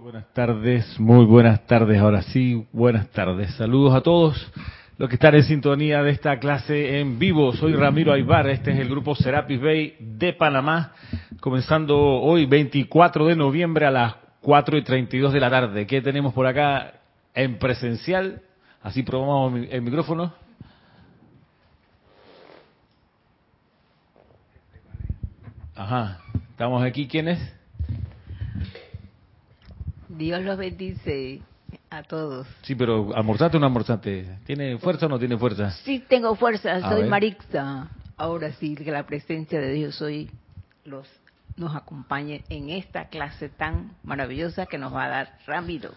Buenas tardes, muy buenas tardes. Ahora sí, buenas tardes. Saludos a todos los que están en sintonía de esta clase en vivo. Soy Ramiro Aybar, este es el grupo Serapis Bay de Panamá, comenzando hoy 24 de noviembre a las 4 y 32 de la tarde. ¿Qué tenemos por acá en presencial? Así probamos el micrófono. Ajá. ¿Estamos aquí quiénes? Dios los bendice a todos. Sí, pero almorzate o no almorzate. ¿Tiene fuerza o no tiene fuerza? Sí, tengo fuerza. A soy ver. Marixa. Ahora sí, que la presencia de Dios hoy los, nos acompañe en esta clase tan maravillosa que nos va a dar Ramiro.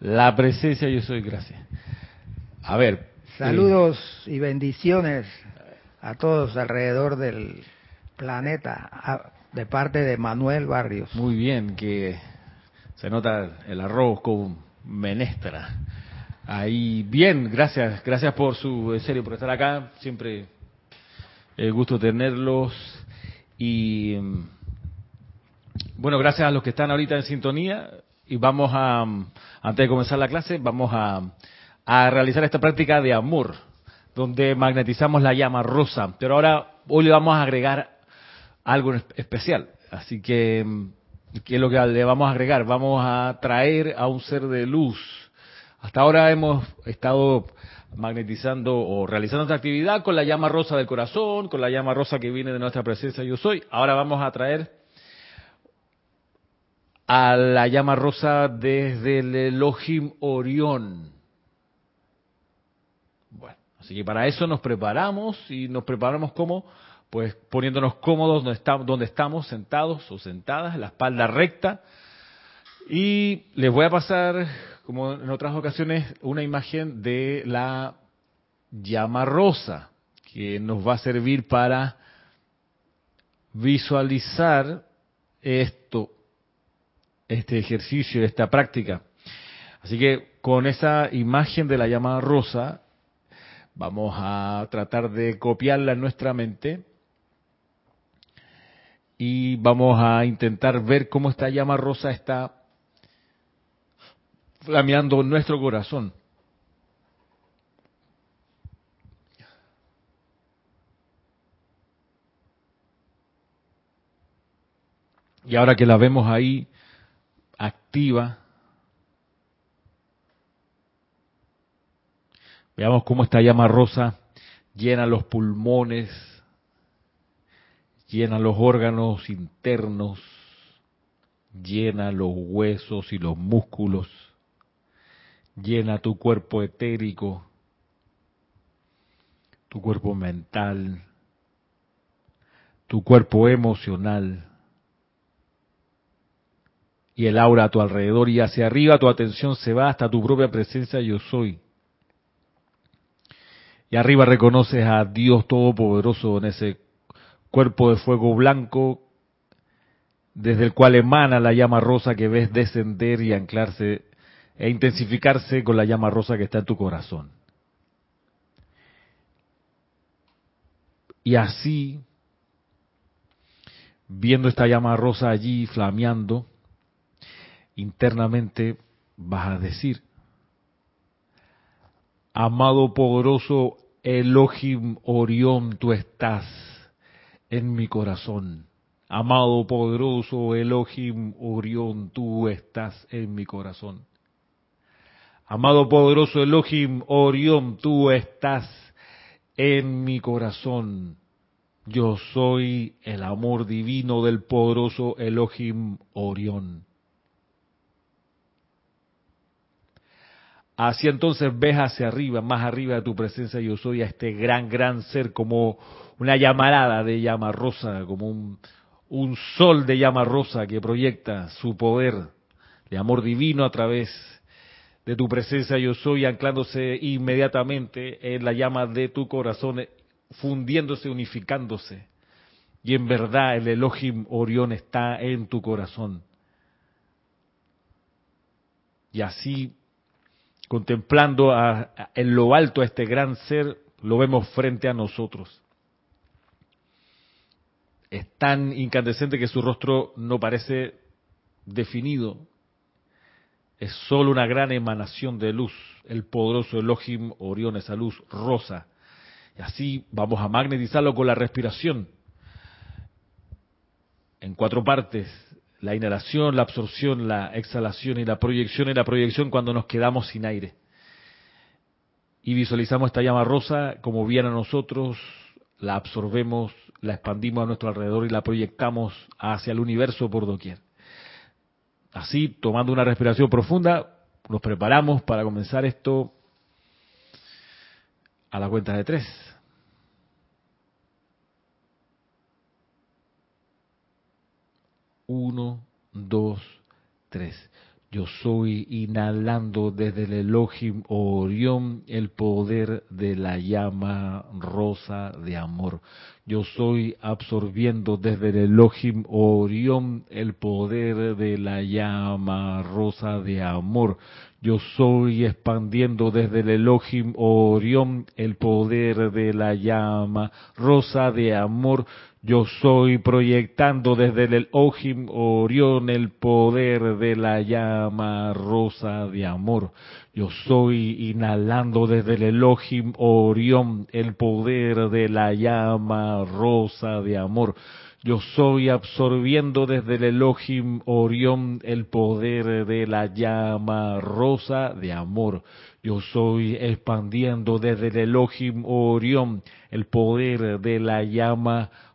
La presencia yo soy, gracias. A ver. Saludos y bendiciones a todos alrededor del planeta, a- de parte de Manuel Barrios. eh, muy bien, que se nota el arroz con menestra. Ahí, bien, gracias, gracias por su, en serio, por estar acá. Siempre el gusto tenerlos. Y mm, bueno, gracias a los que están ahorita en sintonía. Y vamos a, mm, antes de comenzar la clase, vamos a, a realizar esta práctica de amor, donde magnetizamos la llama rosa. Pero ahora, hoy le vamos a agregar algo especial. Así que, ¿qué es lo que le vamos a agregar? Vamos a traer a un ser de luz. Hasta ahora hemos estado magnetizando o realizando esta actividad con la llama rosa del corazón, con la llama rosa que viene de nuestra presencia yo soy. Ahora vamos a traer a la llama rosa desde el Elohim Orión. Bueno, así que para eso nos preparamos y nos preparamos como, pues poniéndonos cómodos donde estamos, sentados o sentadas, la espalda recta. Y les voy a pasar, como en otras ocasiones, una imagen de la llama rosa que nos va a servir para visualizar esto, este ejercicio, esta práctica. Así que con esa imagen de la llama rosa, vamos a tratar de copiarla en nuestra mente y vamos a intentar ver cómo esta llama rosa está flameando nuestro corazón. Y ahora que la vemos ahí activa, veamos cómo esta llama rosa llena los pulmones, llena los órganos internos, llena los huesos y los músculos, llena tu cuerpo etérico, tu cuerpo mental, tu cuerpo emocional y el aura a tu alrededor y hacia arriba tu atención se va hasta tu propia presencia yo soy. Y arriba reconoces a Dios Todopoderoso en ese cuerpo de fuego blanco desde el cual emana la llama rosa que ves descender y anclarse e intensificarse con la llama rosa que está en tu corazón. Y así, viendo esta llama rosa allí flameando, internamente vas a decir, amado poderoso Elohim Orión, tú estás en mi corazón. Amado poderoso Elohim Orión, tú estás en mi corazón. Amado poderoso Elohim Orión, tú estás en mi corazón. Yo soy el amor divino del poderoso Elohim Orión. Así entonces ves hacia arriba, más arriba de tu presencia yo soy a este gran, gran ser como una llamarada de llama rosa, como un, un sol de llama rosa que proyecta su poder de amor divino a través de tu presencia yo soy, anclándose inmediatamente en la llama de tu corazón, fundiéndose, unificándose. Y en verdad el Elohim Orión está en tu corazón. Y así contemplando a- en lo alto a este gran ser, lo vemos frente a nosotros. Es tan incandescente que su rostro no parece definido. es solo una gran emanación de luz, el poderoso Elohim Orión, esa luz rosa. Y así vamos a magnetizarlo con la respiración. En cuatro partes, la inhalación, la absorción, la exhalación y la proyección y la proyección cuando nos quedamos sin aire. Y visualizamos esta llama rosa como viene a nosotros, la absorbemos, la expandimos a nuestro alrededor y la proyectamos hacia el universo por doquier. Así, tomando una respiración profunda, nos preparamos para comenzar esto a la cuenta de tres. Uno, dos, tres. Yo soy inhalando desde el Elohim Orión el poder de la llama rosa de amor. Yo soy absorbiendo desde el Elohim Orión el poder de la llama rosa de amor. Yo soy expandiendo desde el Elohim Orión el poder de la llama rosa de amor. Yo soy proyectando desde el Ojim Orión el poder de la llama rosa de amor. Yo soy inhalando desde el Elohim Orión el poder de la llama rosa de amor. Yo soy absorbiendo desde el Elohim Orión el poder de la llama rosa de amor. Yo soy expandiendo desde el Elohim Orión el poder de la llama rosa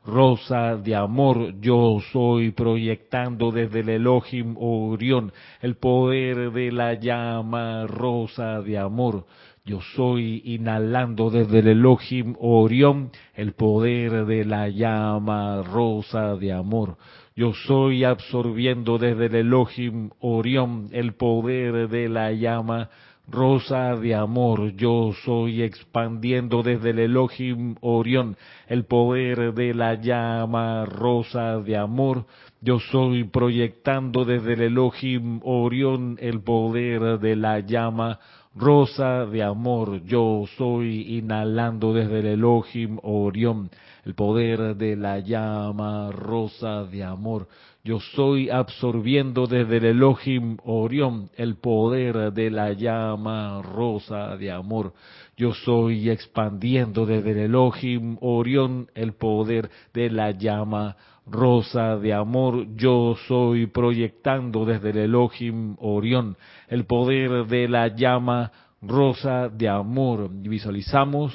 de amor. Yo soy proyectando desde el Elohim Orión el poder de la llama rosa de amor. Yo soy inhalando desde el Elohim Orión el poder de la llama rosa de amor. Yo soy absorbiendo desde el Elohim Orión el poder de la llama rosa de amor, yo soy expandiendo desde el Elohim Orión el poder de la llama rosa de amor, yo soy proyectando desde el Elohim Orión el poder de la llama rosa de amor, yo soy inhalando desde el Elohim Orión el poder de la llama rosa de amor. Yo soy absorbiendo desde el Elohim Orión el poder de la llama rosa de amor. Yo soy expandiendo desde el Elohim Orión el poder de la llama rosa de amor. Yo soy proyectando desde el Elohim Orión el poder de la llama rosa de amor. Visualizamos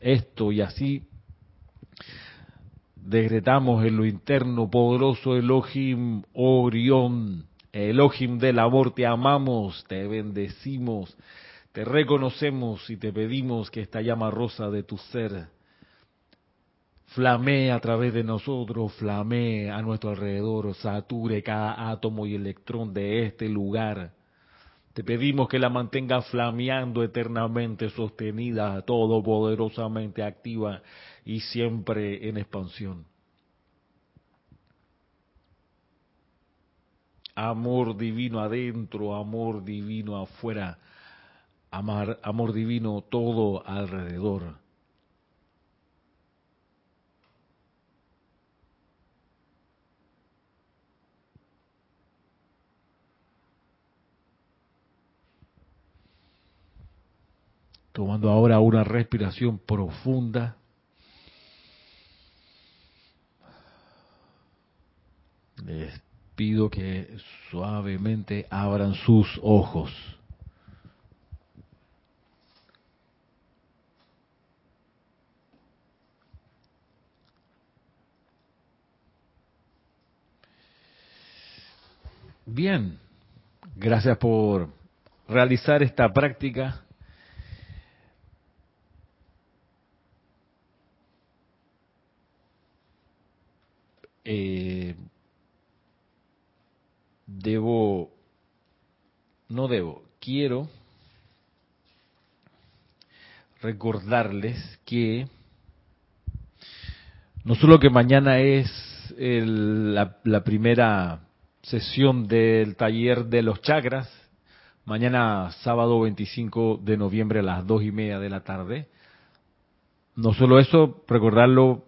esto y así decretamos en lo interno, poderoso Elohim Orión, Elohim del amor, te amamos, te bendecimos, te reconocemos y te pedimos que esta llama rosa de tu ser flamee a través de nosotros, flamee a nuestro alrededor, sature cada átomo y electrón de este lugar. Te pedimos que la mantenga flameando eternamente, sostenida, todopoderosamente activa y siempre en expansión. Amor divino adentro, amor divino afuera, amar, amor divino todo alrededor. Tomando ahora una respiración profunda. Les pido que suavemente abran sus ojos. Bien, gracias por realizar esta práctica. Eh, debo, no debo, quiero recordarles que no solo que mañana es la, la primera sesión del taller de los chakras, mañana sábado 25 de noviembre a las dos y media de la tarde. No solo eso, recordarlo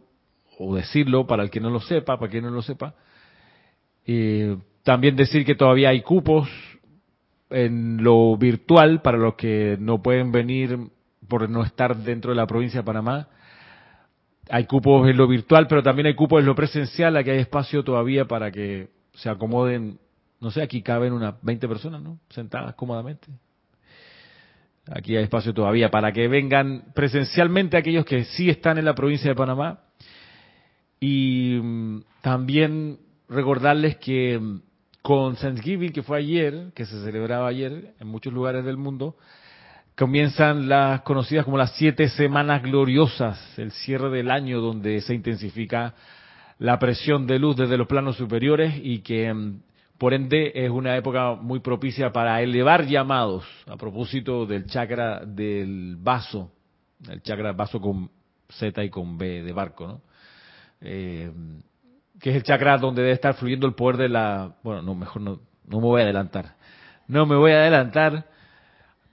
o decirlo para el que no lo sepa, para quien no lo sepa, eh, también decir que todavía hay cupos en lo virtual para los que no pueden venir por no estar dentro de la provincia de Panamá. Hay cupos en lo virtual, pero también hay cupos en lo presencial. Aquí hay espacio todavía para que se acomoden. No sé, aquí caben unas 20 personas, ¿no? Sentadas cómodamente. Aquí hay espacio todavía para que vengan presencialmente aquellos que sí están en la provincia de Panamá. Y mm, también recordarles que mm, con Thanksgiving, que fue ayer, que se celebraba ayer en muchos lugares del mundo, comienzan las conocidas como las siete semanas gloriosas, el cierre del año donde se intensifica la presión de luz desde los planos superiores y que mm, por ende es una época muy propicia para elevar llamados a propósito del chakra del vaso, el chakra vaso con Z y con B de barco, ¿no? Eh, que es el chakra donde debe estar fluyendo el poder de la... Bueno, no, mejor no, no me voy a adelantar. No me voy a adelantar,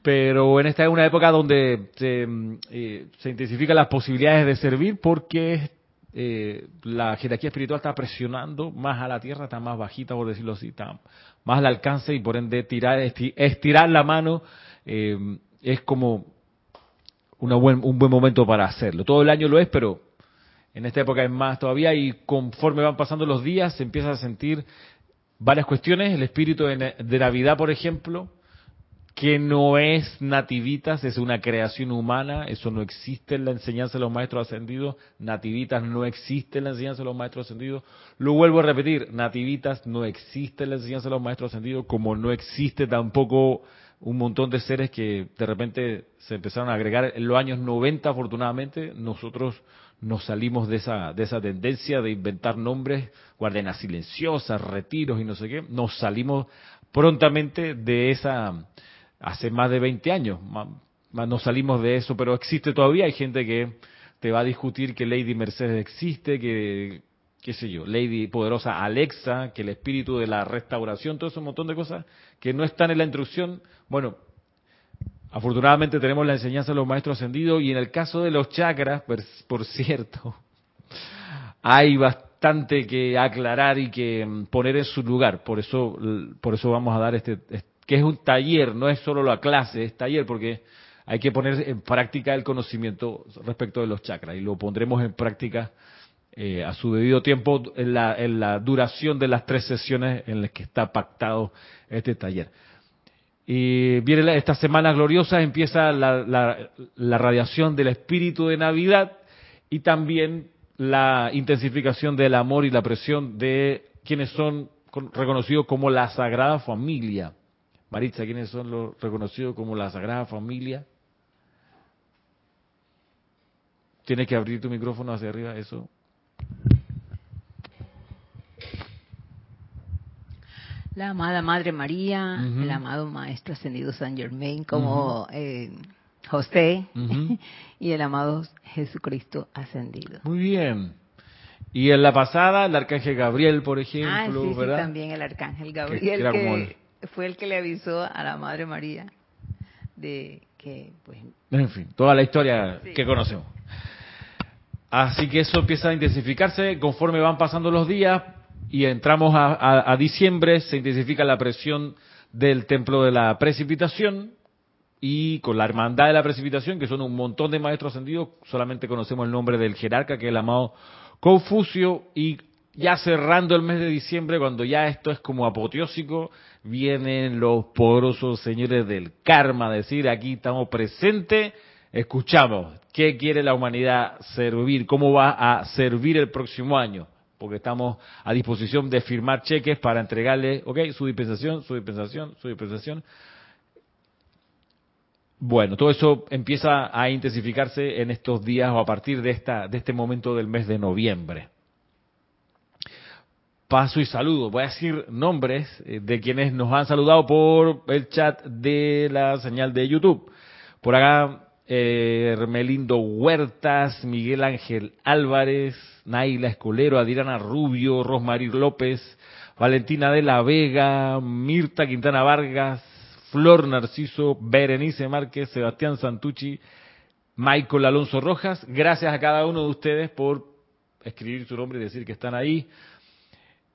pero en esta es una época donde se, eh, se intensifican las posibilidades de servir porque eh, la jerarquía espiritual está presionando más a la tierra, está más bajita, por decirlo así, está más al alcance y por ende tirar, estirar la mano eh, es como una buen, un buen momento para hacerlo. Todo el año lo es, pero en esta época es más todavía y conforme van pasando los días se empieza a sentir varias cuestiones. El espíritu de, Navidad, por ejemplo, que no es nativitas, es una creación humana, eso no existe en la enseñanza de los maestros ascendidos, nativitas no existe en la enseñanza de los maestros ascendidos, lo vuelvo a repetir, nativitas no existe en la enseñanza de los maestros ascendidos, como no existe tampoco un montón de seres que de repente se empezaron a agregar en los años 90, afortunadamente, nosotros nos salimos de esa, de esa tendencia de inventar nombres, guardenas silenciosas, retiros y no sé qué, nos salimos prontamente de esa, hace más de 20 años, nos salimos de eso, pero existe todavía, hay gente que te va a discutir que Lady Mercedes existe, que, qué sé yo, Lady Poderosa Alexa, que el espíritu de la restauración, todo ese montón de cosas que no están en la instrucción, bueno, Afortunadamente tenemos la enseñanza de los maestros ascendidos y en el caso de los chakras, por, cierto, hay bastante que aclarar y que mm, poner en su lugar. Por eso, por eso vamos a dar este, que es un taller, no es solo la clase, es taller porque hay que poner en práctica el conocimiento respecto de los chakras y lo pondremos en práctica eh, a su debido tiempo en la, en la duración de las tres sesiones en las que está pactado este taller. Y viene esta semana gloriosa, empieza la, radiación del espíritu de Navidad y también la intensificación del amor y la presión de quienes son reconocidos como la Sagrada Familia. Maritza, ¿quiénes son los reconocidos como la Sagrada Familia? Tienes que abrir tu micrófono hacia arriba, eso. La amada Madre María, el amado Maestro Ascendido San Germain, como eh, José, y el amado Jesucristo Ascendido. Muy bien. Y en la pasada, el Arcángel Gabriel, por ejemplo, ah, sí, Sí, también el Arcángel Gabriel, que, fue el que le avisó a la Madre María de que, pues... En fin, toda la historia que conocemos. Así que eso empieza a intensificarse conforme van pasando los días, y entramos a, diciembre, se intensifica la presión del templo de la precipitación y con la hermandad de la precipitación, que son un montón de maestros ascendidos, solamente conocemos el nombre del jerarca, que es el amado Confucio, y ya cerrando el mes de diciembre, cuando ya esto es como apoteósico, vienen los poderosos señores del karma, decir, aquí estamos presentes, escuchamos, ¿qué quiere la humanidad servir? ¿Cómo va a servir el próximo año? Porque estamos a disposición de firmar cheques para entregarle, ok, su dispensación, su dispensación, su dispensación. Bueno, todo eso empieza a intensificarse en estos días o a partir de, esta, de este momento del mes de noviembre. Paso y saludo. Voy a decir nombres eh, de quienes nos han saludado por el chat de la señal de YouTube. Por acá eh, Hermelindo Huertas, Miguel Ángel Álvarez, Naila Escolero, Adriana Rubio, Rosmarie López, Valentina de la Vega, Mirta Quintana Vargas, Flor Narciso, Berenice Márquez, Sebastián Santucci, Michael Alonso Rojas. Gracias a cada uno de ustedes por escribir su nombre y decir que están ahí.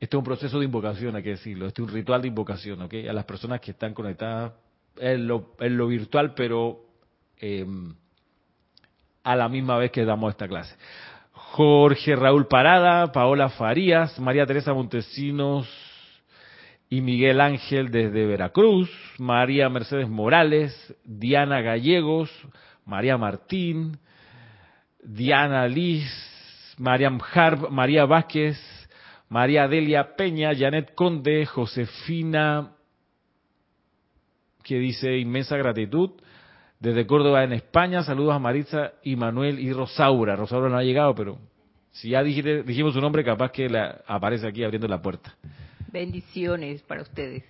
Este es un proceso de invocación, hay que decirlo. Este es un ritual de invocación, ¿ok? A las personas que están conectadas en lo, en lo virtual, pero eh, a la misma vez que damos esta clase. Jorge Raúl Parada, Paola Farías, María Teresa Montesinos y Miguel Ángel desde Veracruz, María Mercedes Morales, Diana Gallegos, María Martín, Diana Liz, Harb, María Vázquez, María Delia Peña, Janet Conde, Josefina, que dice inmensa gratitud, desde Córdoba en España. Saludos a Maritza y Manuel y Rosaura. Rosaura no ha llegado, pero si ya dijimos su nombre, capaz que la, aparece aquí abriendo la puerta. Bendiciones para ustedes.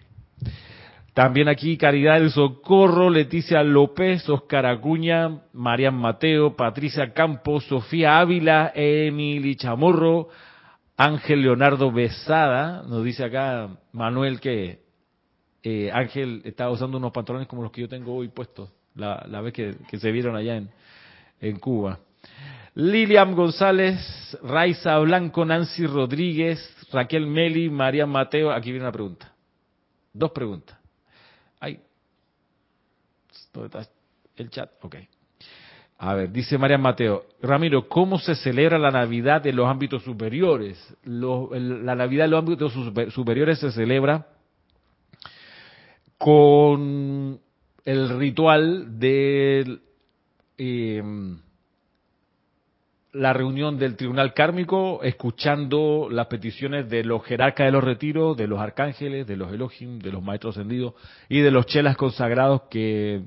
También aquí Caridad del Socorro, Leticia López, Oscar Acuña, Marian Mateo, Patricia Campos, Sofía Ávila, Emily Chamorro, Ángel Leonardo Besada, nos dice acá Manuel que eh, Ángel estaba usando unos pantalones como los que yo tengo hoy puestos la, vez que, se vieron allá en, en Cuba. Lilian González, Raiza Blanco, Nancy Rodríguez, Raquel Meli, María Mateo. Aquí viene una pregunta. Dos preguntas. Ay. ¿Dónde está el chat? Ok. A ver, dice María Mateo, Ramiro, ¿cómo se celebra la Navidad de los ámbitos superiores? la Navidad de los ámbitos superiores se celebra con el ritual de em, la reunión del tribunal kármico, escuchando las peticiones de los jerarcas de los retiros, de los arcángeles, de los Elohim, de los maestros ascendidos y de los chelas consagrados que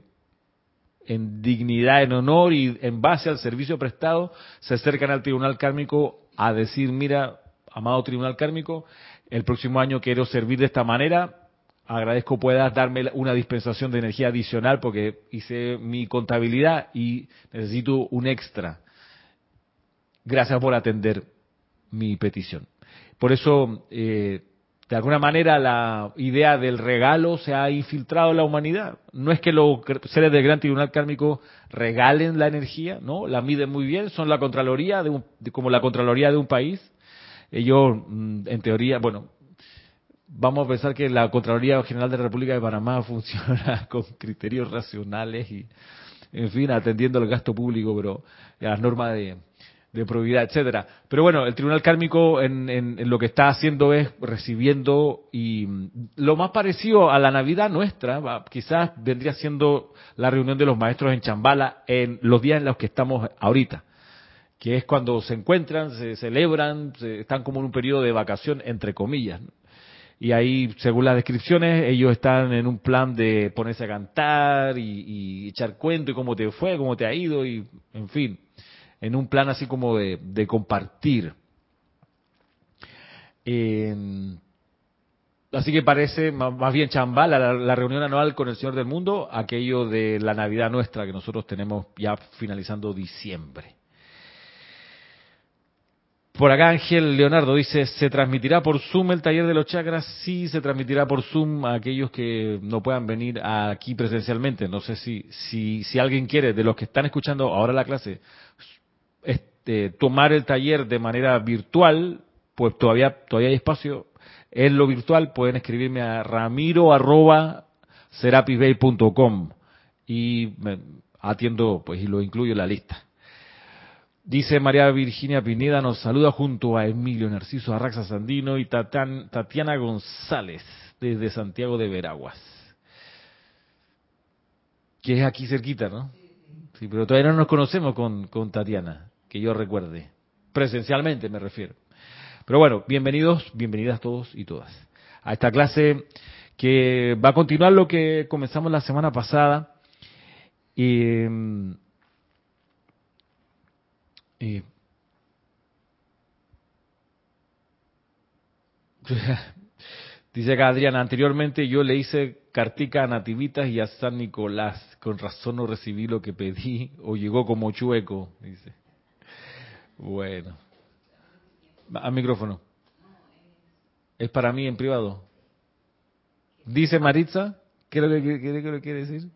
en dignidad, en honor y en base al servicio prestado se acercan al tribunal kármico a decir, mira, amado tribunal kármico, el próximo año quiero servir de esta manera, agradezco puedas darme una dispensación de energía adicional porque hice mi contabilidad y necesito un extra. Gracias por atender mi petición. Por eso, eh, de alguna manera, la idea del regalo se ha infiltrado en la humanidad. No es que los seres del Gran Tribunal Kármico regalen la energía, ¿no? La miden muy bien, son la Contraloría, de, como la Contraloría de un país. Ellos, mm, en teoría, bueno, vamos a pensar que la Contraloría General de la República de Panamá funciona con criterios racionales y, en fin, atendiendo al gasto público, pero a las normas de, probidad, etcétera. Pero bueno, el Tribunal Kármico en, en, lo que está haciendo es recibiendo y lo más parecido a la Navidad nuestra, quizás vendría siendo la reunión de los maestros en Chambala en los días en los que estamos ahorita que es cuando se encuentran, se celebran, están como en un periodo de vacación, entre comillas y ahí, según las descripciones, ellos están en un plan de ponerse a cantar y, echar cuento y cómo te fue, cómo te ha ido y, en fin, en un plan así como de, compartir. así que parece más, bien chambala la, la, reunión anual con el Señor del Mundo, aquello de la Navidad nuestra que nosotros tenemos ya finalizando diciembre. Por acá Ángel Leonardo dice, ¿se transmitirá por Zoom el taller de los chakras? Sí, se transmitirá por Zoom a aquellos que no puedan venir aquí presencialmente. No sé si, si, si alguien quiere, de los que están escuchando ahora la clase, este, tomar el taller de manera virtual, pues todavía, todavía hay espacio. En lo virtual pueden escribirme a ramiro y me atiendo pues y lo incluyo en la lista. Dice María Virginia Pineda, nos saluda junto a Emilio Narciso Arraxa Sandino y Tatiana González desde Santiago de Veraguas. Que es aquí cerquita, ¿no? Sí, pero todavía no nos conocemos con, Tatiana, que yo recuerde. Presencialmente me refiero. Pero bueno, bienvenidos, bienvenidas todos y todas a esta clase que va a continuar lo que comenzamos la semana pasada. Y dice Adriana, anteriormente yo le hice cartica a Nativitas y a San Nicolás. Con razón no recibí lo que pedí o llegó como chueco, dice. Bueno. Al micrófono. Es para mí en privado. Dice Maritza, ¿qué es lo que, quiere decir?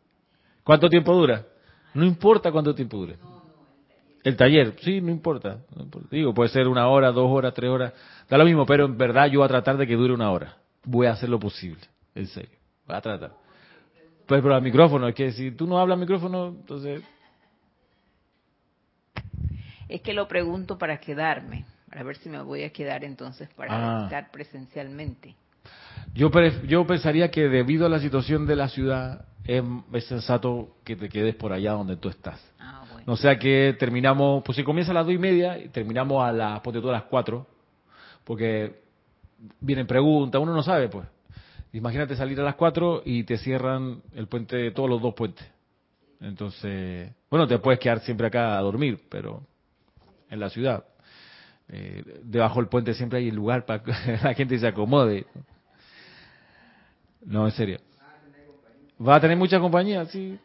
¿Cuánto tiempo dura? No importa cuánto tiempo dure. El taller, sí, no importa. Digo, puede ser una hora, dos horas, tres horas, da lo mismo, pero en verdad yo voy a tratar de que dure una hora. Voy a hacer lo posible, en serio. Voy a tratar. Pues, pero al micrófono, es que si tú no hablas al micrófono, entonces... Es que lo pregunto para quedarme, para ver si me voy a quedar entonces para ah. estar presencialmente. Yo, yo pensaría que debido a la situación de la ciudad, es, sensato que te quedes por allá donde tú estás. Ah, bueno. O sea que terminamos, pues si comienza a las dos y media, terminamos a las, ponte a las cuatro, porque vienen preguntas, uno no sabe, pues. Imagínate salir a las 4 y te cierran el puente, todos los dos puentes. Entonces, bueno, te puedes quedar siempre acá a dormir, pero en la ciudad. Eh, debajo del puente siempre hay lugar para que la gente se acomode. No, en serio. Va a tener mucha compañía, sí.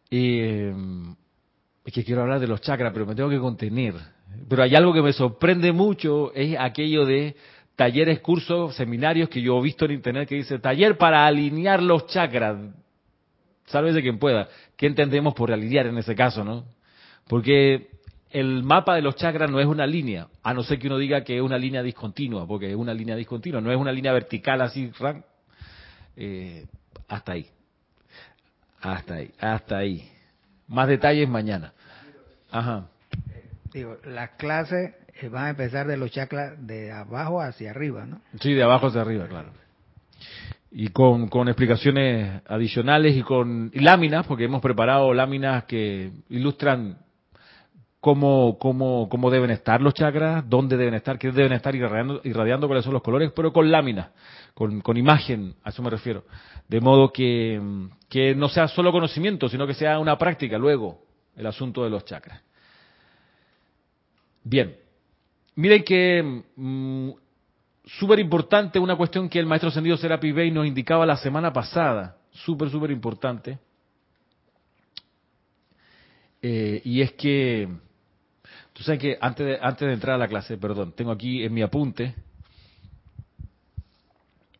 Y, eh, es que quiero hablar de los chakras, pero me tengo que contener. Pero hay algo que me sorprende mucho, es aquello de talleres, cursos, seminarios que yo he visto en internet que dice taller para alinear los chakras. de quien pueda. ¿Qué entendemos por alinear en ese caso, no? Porque el mapa de los chakras no es una línea, a no ser que uno diga que es una línea discontinua, porque es una línea discontinua, no es una línea vertical así, eh, hasta ahí. Hasta ahí, hasta ahí. Más detalles mañana. Ajá. Digo, las clases eh, van a empezar de los chakras de abajo hacia arriba, ¿no? Sí, de abajo hacia arriba, claro. Y con, con explicaciones adicionales y con láminas, porque hemos preparado láminas que ilustran cómo, cómo, cómo deben estar los chakras, dónde deben estar, qué deben estar irradiando, irradiando cuáles son los colores, pero con láminas, con, con imagen, a eso me refiero. De modo que, que no sea solo conocimiento, sino que sea una práctica luego, el asunto de los chakras. Bien, Miren que mm, súper importante una cuestión que el maestro ascendido Serapi Bey nos indicaba la semana pasada, súper, súper importante. Eh, y es que, tú sabes que antes de, antes de entrar a la clase, perdón, tengo aquí en mi apunte,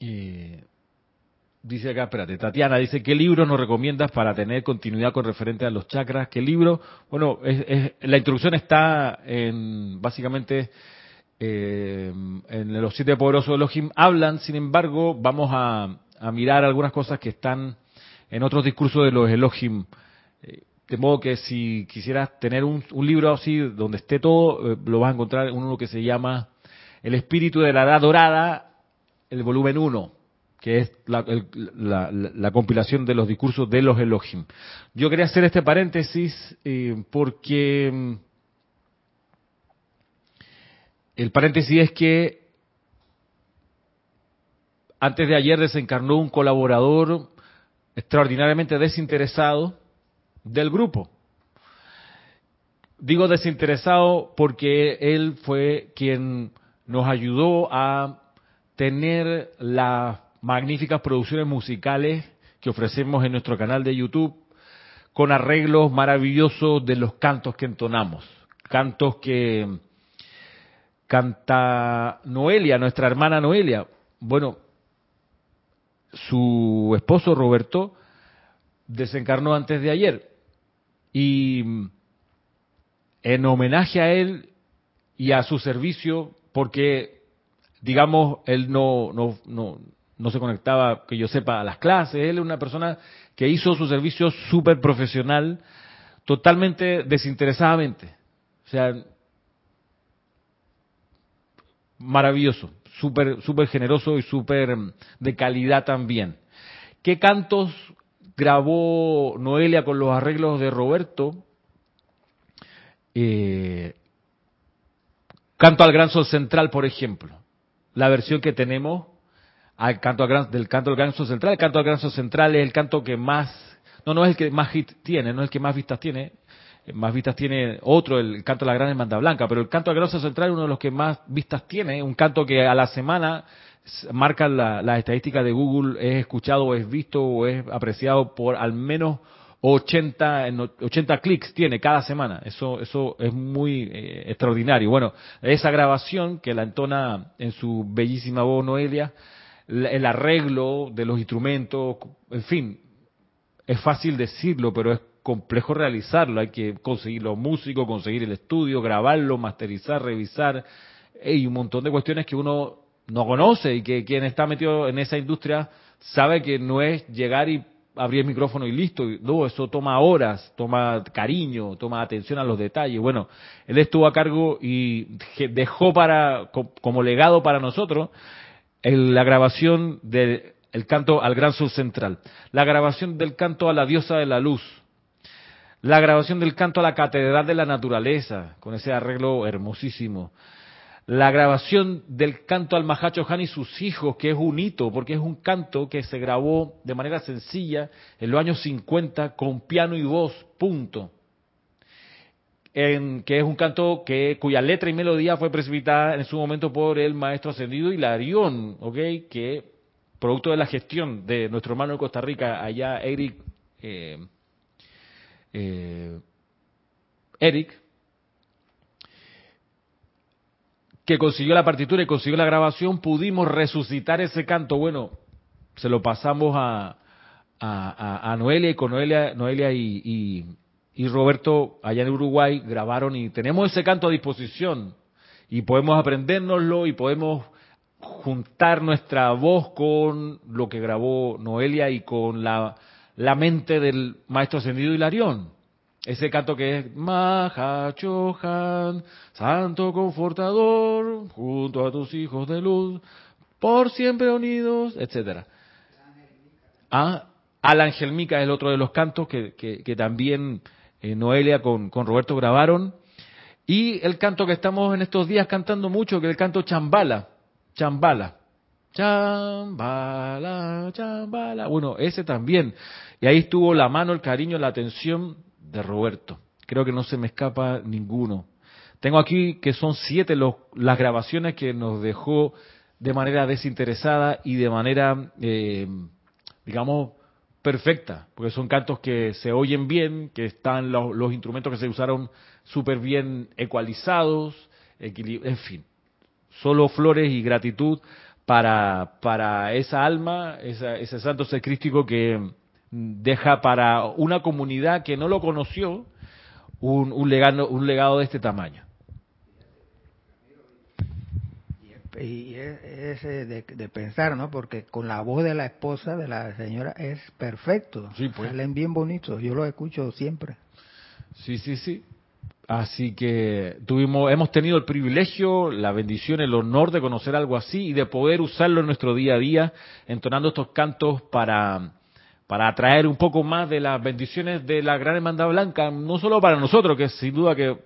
eh, dice acá, espérate, Tatiana dice, ¿qué libro nos recomiendas para tener continuidad con referente a los chakras? ¿Qué libro? Bueno, es, la introducción está en, básicamente, eh, en los siete poderosos de Elohim. Hablan, sin embargo, vamos a, mirar algunas cosas que están en otros discursos de los Elohim. Eh, de modo que si quisieras tener un, libro así, donde esté todo, eh, lo vas a encontrar en uno que se llama El Espíritu de la Edad Dorada, el volumen 1 que es la, compilación de los discursos de los Elohim. Yo quería hacer este paréntesis eh, porque mm, el paréntesis es que antes de ayer desencarnó un colaborador extraordinariamente desinteresado del grupo. Digo desinteresado porque él fue quien nos ayudó a tener la magníficas producciones musicales que ofrecemos en nuestro canal de YouTube con arreglos maravillosos de los cantos que entonamos. Cantos que canta Noelia, nuestra hermana Noelia. Bueno, su esposo Roberto desencarnó antes de ayer y en homenaje a él y a su servicio, porque digamos, él no, no, no, no se conectaba, que yo sepa, a las clases. Él es una persona que hizo su servicio súper profesional, totalmente desinteresadamente. O sea, maravilloso, súper super generoso y súper mm, de calidad también. ¿Qué cantos grabó Noelia con los arreglos de Roberto? Eh, canto al Gran Sol Central, por ejemplo. La versión que tenemos al canto del canto al gran central. El canto al gran central es el canto que más, no, no es el que más hit tiene, no es el que más vistas tiene, más vistas tiene otro, el canto de la gran hermandad blanca, pero el canto al gran central es uno de los que más vistas tiene, un canto que a la semana marca las la estadísticas de Google, es escuchado es visto o es apreciado por al menos 80, 80 clics tiene cada semana. Eso, eso es muy eh, extraordinario. Bueno, esa grabación que la entona en su bellísima voz Noelia, el arreglo de los instrumentos, en fin, es fácil decirlo, pero es complejo realizarlo. Hay que conseguir los músicos, conseguir el estudio, grabarlo, masterizar, revisar. Hay un montón de cuestiones que uno no conoce y que quien está metido en esa industria sabe que no es llegar y abrir el micrófono y listo. No, eso toma horas, toma cariño, toma atención a los detalles. Bueno, él estuvo a cargo y dejó para, como legado para nosotros, la grabación del canto al Gran Sur Central, la grabación del canto a la diosa de la luz, la grabación del canto a la Catedral de la Naturaleza, con ese arreglo hermosísimo, la grabación del canto al Mahacho Han y sus hijos, que es un hito, porque es un canto que se grabó de manera sencilla en los años 50 con piano y voz, punto. En, que es un canto que, cuya letra y melodía fue precipitada en su momento por el maestro ascendido Hilarión, ¿ok? que producto de la gestión de nuestro hermano de Costa Rica, allá Eric, eh, eh, Eric, que consiguió la partitura y consiguió la grabación, pudimos resucitar ese canto. Bueno, se lo pasamos a, a, Noelia y con Noelia, Noelia y, y, Roberto allá en Uruguay grabaron y tenemos ese canto a disposición y podemos aprendérnoslo y podemos juntar nuestra voz con lo que grabó Noelia y con la, la mente del maestro ascendido Hilarión. Ese canto que es Maha Chohan, Santo Confortador, junto a tus hijos de luz, por siempre unidos, etcétera. Ah, Al Ángel Mica es el otro de los cantos que, que, también eh, Noelia con, con Roberto grabaron. Y el canto que estamos en estos días cantando mucho, que es el canto Chambala. Chambala. Chambala, chambala. Bueno, ese también. Y ahí estuvo la mano, el cariño, la atención de Roberto. Creo que no se me escapa ninguno. Tengo aquí que son siete los, las grabaciones que nos dejó de manera desinteresada y de manera, eh, digamos, perfecta, porque son cantos que se oyen bien, que están los, instrumentos que se usaron súper bien ecualizados, en fin, solo flores y gratitud para, para esa alma, ese santo ser crístico que deja para una comunidad que no lo conoció un, un, legado, un legado de este tamaño. Y es, de, de, pensar, ¿no? Porque con la voz de la esposa de la señora es perfecto. Sí, pues. Salen bien bonitos. Yo lo escucho siempre. Sí, sí, sí. Así que tuvimos, hemos tenido el privilegio, la bendición, el honor de conocer algo así y de poder usarlo en nuestro día a día, entonando estos cantos para para atraer un poco más de las bendiciones de la Gran Hermandad Blanca, no solo para nosotros, que sin duda que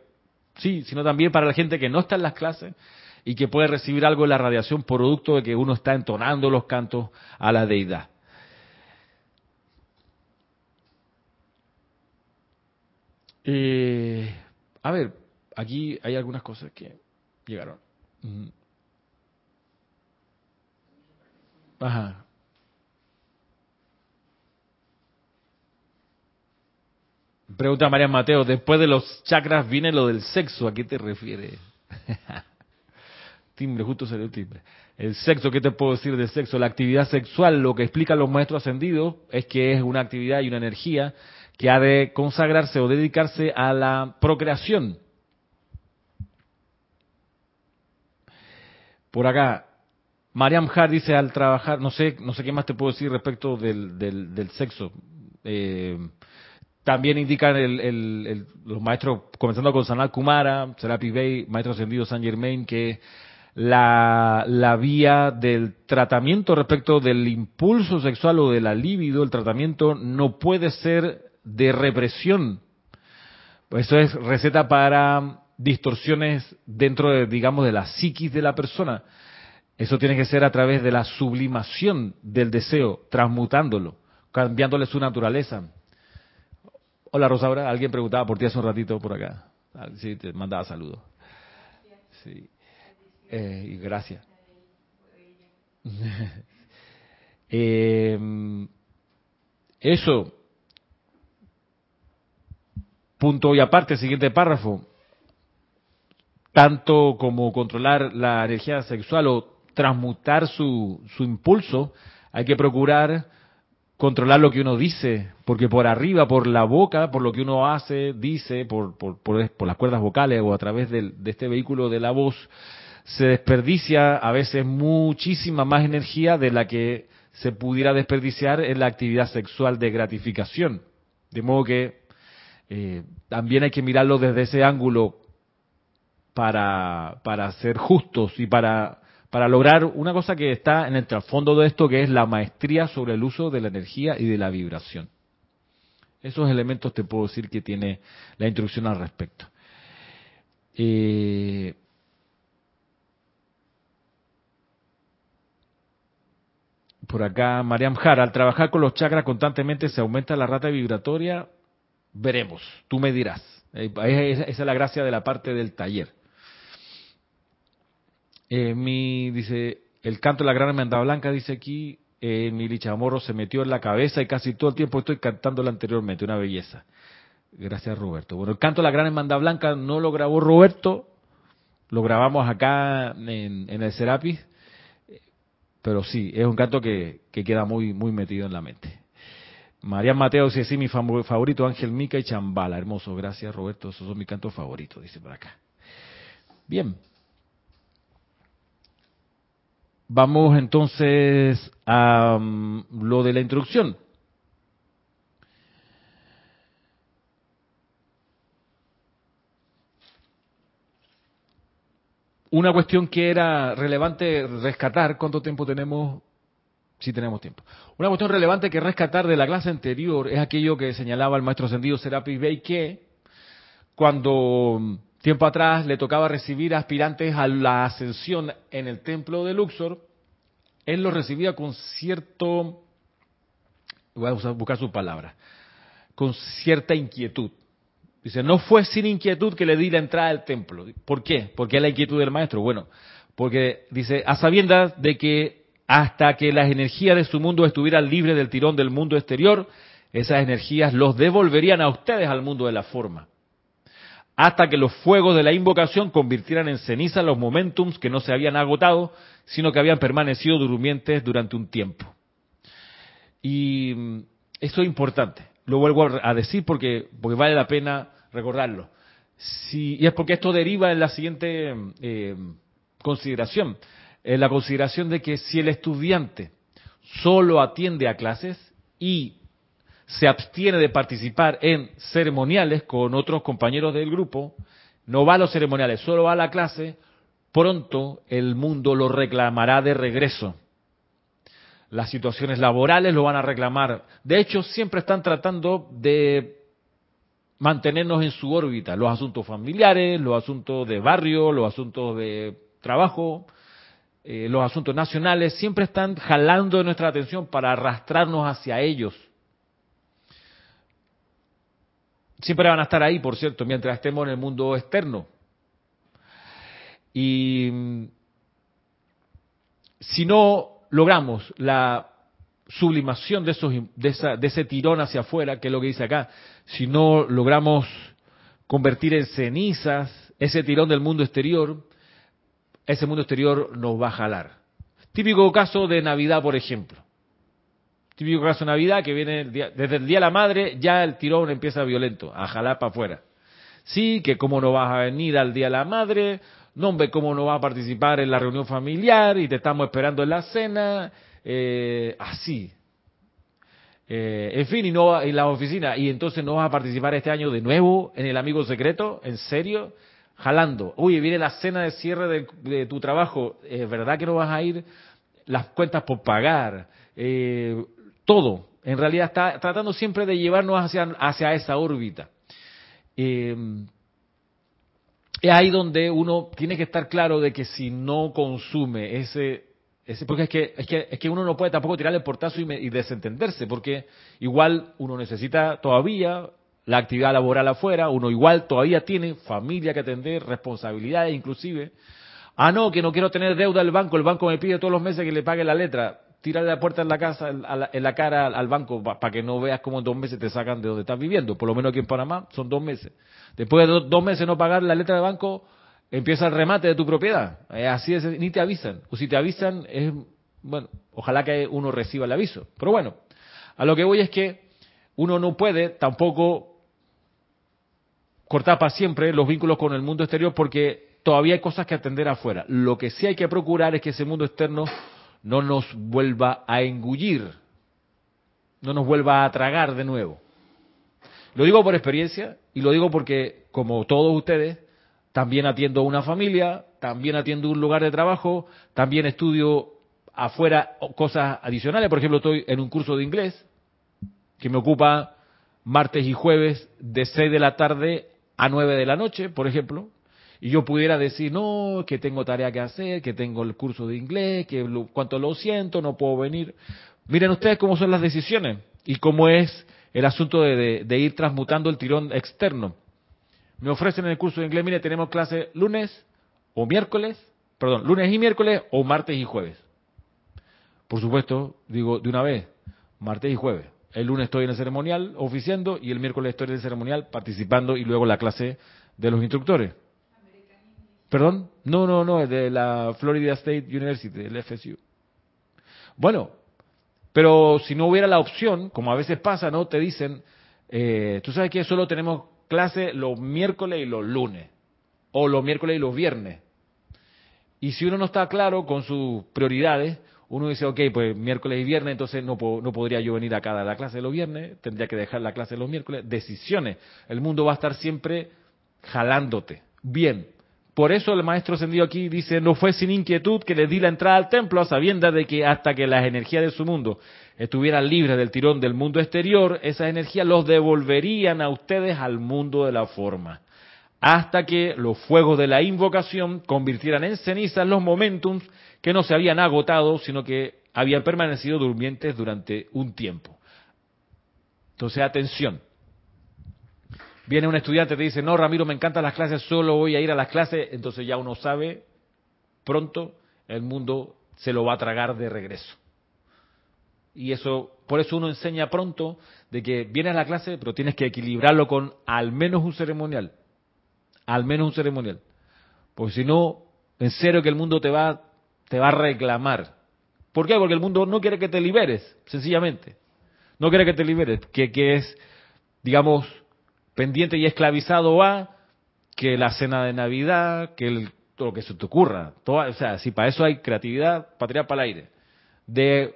sí, sino también para la gente que no está en las clases y que puede recibir algo de la radiación producto de que uno está entonando los cantos a la deidad. Eh, a ver, aquí hay algunas cosas que llegaron. Ajá. Pregunta María Mateo, después de los chakras viene lo del sexo, ¿a qué te refieres? timbre, justo salió el timbre. El sexo, ¿qué te puedo decir del sexo? La actividad sexual, lo que explican los maestros ascendidos, es que es una actividad y una energía que ha de consagrarse o dedicarse a la procreación. Por acá, Mariam Har dice al trabajar, no sé, no sé qué más te puedo decir respecto del, del, del sexo. Eh, también indican el, los maestros, comenzando con Sanal Kumara, Serapi Bey, maestro ascendido San Germain, que la, la vía del tratamiento respecto del impulso sexual o de la libido, el tratamiento no puede ser de represión. Eso es receta para distorsiones dentro de, digamos, de la psiquis de la persona. Eso tiene que ser a través de la sublimación del deseo, transmutándolo, cambiándole su naturaleza. Hola Rosaura, alguien preguntaba por ti hace un ratito por acá. Ah, sí, te mandaba saludos. Sí. Eh, gracias. eh, eso. Punto y aparte, siguiente párrafo. Tanto como controlar la energía sexual o transmutar su, su impulso, hay que procurar controlar lo que uno dice, porque por arriba, por la boca, por lo que uno hace, dice, por, por, por, las cuerdas vocales o a través de este vehículo de la voz, se desperdicia a veces muchísima más energía de la que se pudiera desperdiciar en la actividad sexual de gratificación. De modo que eh, también hay que mirarlo desde ese ángulo para, para ser justos y para, para lograr una cosa que está en el trasfondo de esto, que es la maestría sobre el uso de la energía y de la vibración. Esos elementos te puedo decir que tiene la instrucción al respecto. Eh, por acá, Mariam Jara, al trabajar con los chakras constantemente se aumenta la rata vibratoria. Veremos, tú me dirás. Eh, esa es la gracia de la parte del taller. Eh, mi, dice, el canto de la gran hermandad blanca, dice aquí, eh, mi lichamorro se metió en la cabeza y casi todo el tiempo estoy cantando anteriormente, una belleza. Gracias, Roberto. Bueno, el canto de la gran hermandad blanca no lo grabó Roberto, lo grabamos acá en, el Serapis pero sí, es un canto que, queda muy, muy metido en la mente. María Mateo dice, sí, mi favorito, Ángel Mica y Chambala. Hermoso, gracias Roberto, esos son mis cantos favoritos, dice por acá. Bien. Vamos entonces a mm, lo de la introducción. Una cuestión que era relevante rescatar, ¿cuánto tiempo tenemos? Si tenemos tiempo. Una cuestión relevante que rescatar de la clase anterior es aquello que señalaba el maestro ascendido Serapis Bey, que cuando tiempo atrás le tocaba recibir aspirantes a la ascensión en el templo de Luxor, él lo recibía con cierto, voy a buscar su palabra, con cierta inquietud. Dice, no fue sin inquietud que le di la entrada al templo. ¿Por qué? Porque es la inquietud del maestro. Bueno, porque dice, a sabiendas de que hasta que las energías de su mundo estuvieran libres del tirón del mundo exterior, esas energías los devolverían a ustedes al mundo de la forma. Hasta que los fuegos de la invocación convirtieran en ceniza los momentums que no se habían agotado, sino que habían permanecido durmientes durante un tiempo. Y mm, eso es importante. Lo vuelvo a decir porque, porque vale la pena recordarlo. Si, y es porque esto deriva en la siguiente eh, consideración, en la consideración de que si el estudiante solo atiende a clases y se abstiene de participar en ceremoniales con otros compañeros del grupo, no va a los ceremoniales, solo va a la clase, pronto el mundo lo reclamará de regreso. Las situaciones laborales lo van a reclamar. De hecho, siempre están tratando de mantenernos en su órbita, los asuntos familiares, los asuntos de barrio, los asuntos de trabajo, eh, los asuntos nacionales, siempre están jalando nuestra atención para arrastrarnos hacia ellos. Siempre van a estar ahí, por cierto, mientras estemos en el mundo externo. Y mm, si no logramos la sublimación de, esos, de, ese tirón hacia afuera, que es lo que dice acá, si no logramos convertir en cenizas ese tirón del mundo exterior, ese mundo exterior nos va a jalar. Típico caso de Navidad, por ejemplo. Típico caso de Navidad que viene desde el Día de la Madre, ya el tirón empieza violento, a jalar para afuera. Sí, que cómo no vas a venir al Día de la Madre, no ve cómo no vas a participar en la reunión familiar y te estamos esperando en la cena, eh, así. Eh, en fin, y no en la oficina, y entonces no vas a participar este año de nuevo en el amigo secreto, en serio, jalando. Oye, viene la cena de cierre de, tu trabajo, ¿es verdad que no vas a ir? Las cuentas por pagar, eh, todo. En realidad está tratando siempre de llevarnos hacia, hacia esa órbita. es ahí donde uno tiene que estar claro de que si no consume ese porque es que, es, que, es que uno no puede tampoco tirarle el portazo y, desentenderse, porque igual uno necesita todavía la actividad laboral afuera, uno igual todavía tiene familia que atender, responsabilidades inclusive. Ah, no, que no quiero tener deuda al banco, el banco me pide todos los meses que le pague la letra. Tírale la puerta en la casa, en la cara al banco para que no veas cómo en dos meses te sacan de donde estás viviendo. Por lo menos aquí en Panamá son dos meses. Después de dos meses no pagar la letra de banco, empieza el remate de tu propiedad. así es, ni te avisan. O si te avisan, es, bueno, ojalá que uno reciba el aviso. Pero bueno, A lo que voy es que uno no puede tampoco cortar para siempre los vínculos con el mundo exterior porque todavía hay cosas que atender afuera. Lo que sí hay que procurar es que ese mundo externo no nos vuelva a engullir, no nos vuelva a tragar de nuevo. Lo digo por experiencia y lo digo porque, como todos ustedes, también atiendo una familia, también atiendo un lugar de trabajo, también estudio afuera cosas adicionales. Por ejemplo, estoy en un curso de inglés que me ocupa martes y jueves de 6 de la tarde a 9 de la noche, por ejemplo. Y yo pudiera decir, no, que tengo tarea que hacer, que tengo el curso de inglés, que lo, cuanto lo siento, no puedo venir. Miren ustedes cómo son las decisiones y cómo es el asunto de, de ir transmutando el tirón externo. Me ofrecen en el curso de inglés, mire, tenemos clase lunes o miércoles, perdón, lunes y miércoles o martes y jueves. Por supuesto, digo de una vez, martes y jueves. El lunes estoy en el ceremonial oficiando y el miércoles estoy en el ceremonial participando y luego la clase de los instructores. ¿Perdón? No, no, no, es de la Florida State University, el FSU. Bueno, pero si no hubiera la opción, como a veces pasa, ¿no? Te dicen, eh, tú sabes que solo tenemos clase los miércoles y los lunes, o los miércoles y los viernes. Y si uno no está claro con sus prioridades, uno dice, ok, pues miércoles y viernes, entonces no, no podría yo venir acá a la clase de los viernes, tendría que dejar la clase de los miércoles. Decisiones. El mundo va a estar siempre jalándote. Bien. Por eso el maestro ascendido aquí dice, no fue sin inquietud que le di la entrada al templo a sabiendas de que hasta que las energías de su mundo estuvieran libres del tirón del mundo exterior, esas energías los devolverían a ustedes al mundo de la forma. Hasta que los fuegos de la invocación convirtieran en cenizas los momentums que no se habían agotado, sino que habían permanecido durmientes durante un tiempo. Entonces, atención. Viene un estudiante y te dice, no, Ramiro, me encantan las clases, solo voy a ir a las clases. Entonces ya uno sabe, pronto el mundo se lo va a tragar de regreso. Y eso, por eso uno enseña pronto de que vienes a la clase, pero tienes que equilibrarlo con al menos un ceremonial. Al menos un ceremonial. Porque si no, en serio que el mundo te va te va a reclamar. ¿Por qué? Porque el mundo no quiere que te liberes, sencillamente. No quiere que te liberes, que, que es, digamos, pendiente y esclavizado a que la cena de Navidad, que lo que se te ocurra. o sea, si para eso hay creatividad, patria para el aire. De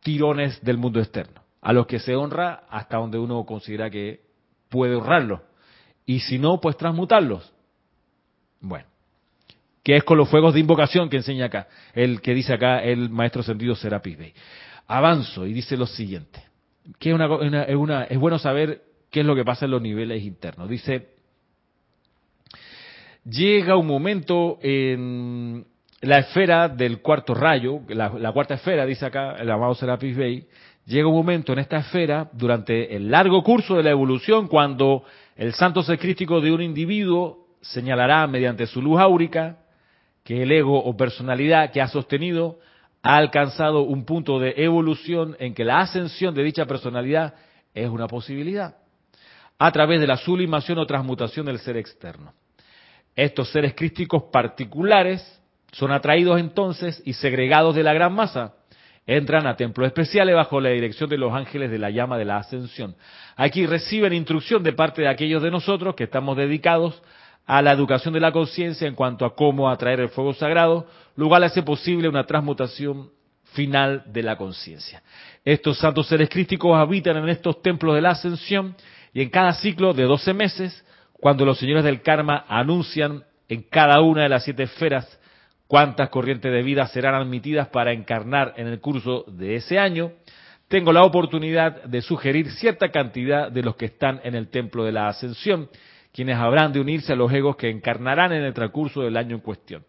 tirones del mundo externo, a los que se honra hasta donde uno considera que puede honrarlos. Y si no, pues transmutarlos. Bueno que es con los fuegos de invocación que enseña acá, el que dice acá el maestro sentido Serapis Bey. Avanzo y dice lo siguiente, que es, bueno saber qué es lo que pasa en los niveles internos. Dice, llega un momento en la esfera del cuarto rayo, la, cuarta esfera, dice acá el amado Serapis Bey, llega un momento en esta esfera, durante el largo curso de la evolución, cuando el santo ser crístico de un individuo señalará mediante su luz áurica que el ego o personalidad que ha sostenido ha alcanzado un punto de evolución en que la ascensión de dicha personalidad es una posibilidad a través de la sublimación o transmutación del ser externo. Estos seres crísticos particulares son atraídos entonces y segregados de la gran masa. Entran a templos especiales bajo la dirección de los ángeles de la llama de la ascensión. Aquí reciben instrucción de parte de aquellos de nosotros que estamos dedicados a la educación de la conciencia en cuanto a cómo atraer el fuego sagrado, lo cual hace posible una transmutación final de la conciencia. Estos santos seres crísticos habitan en estos templos de la ascensión y en cada ciclo de 12 meses, cuando los señores del karma anuncian en cada una de las siete esferas cuántas corrientes de vida serán admitidas para encarnar en el curso de ese año, tengo la oportunidad de sugerir cierta cantidad de los que están en el templo de la ascensión quienes habrán de unirse a los egos que encarnarán en el transcurso del año en cuestión.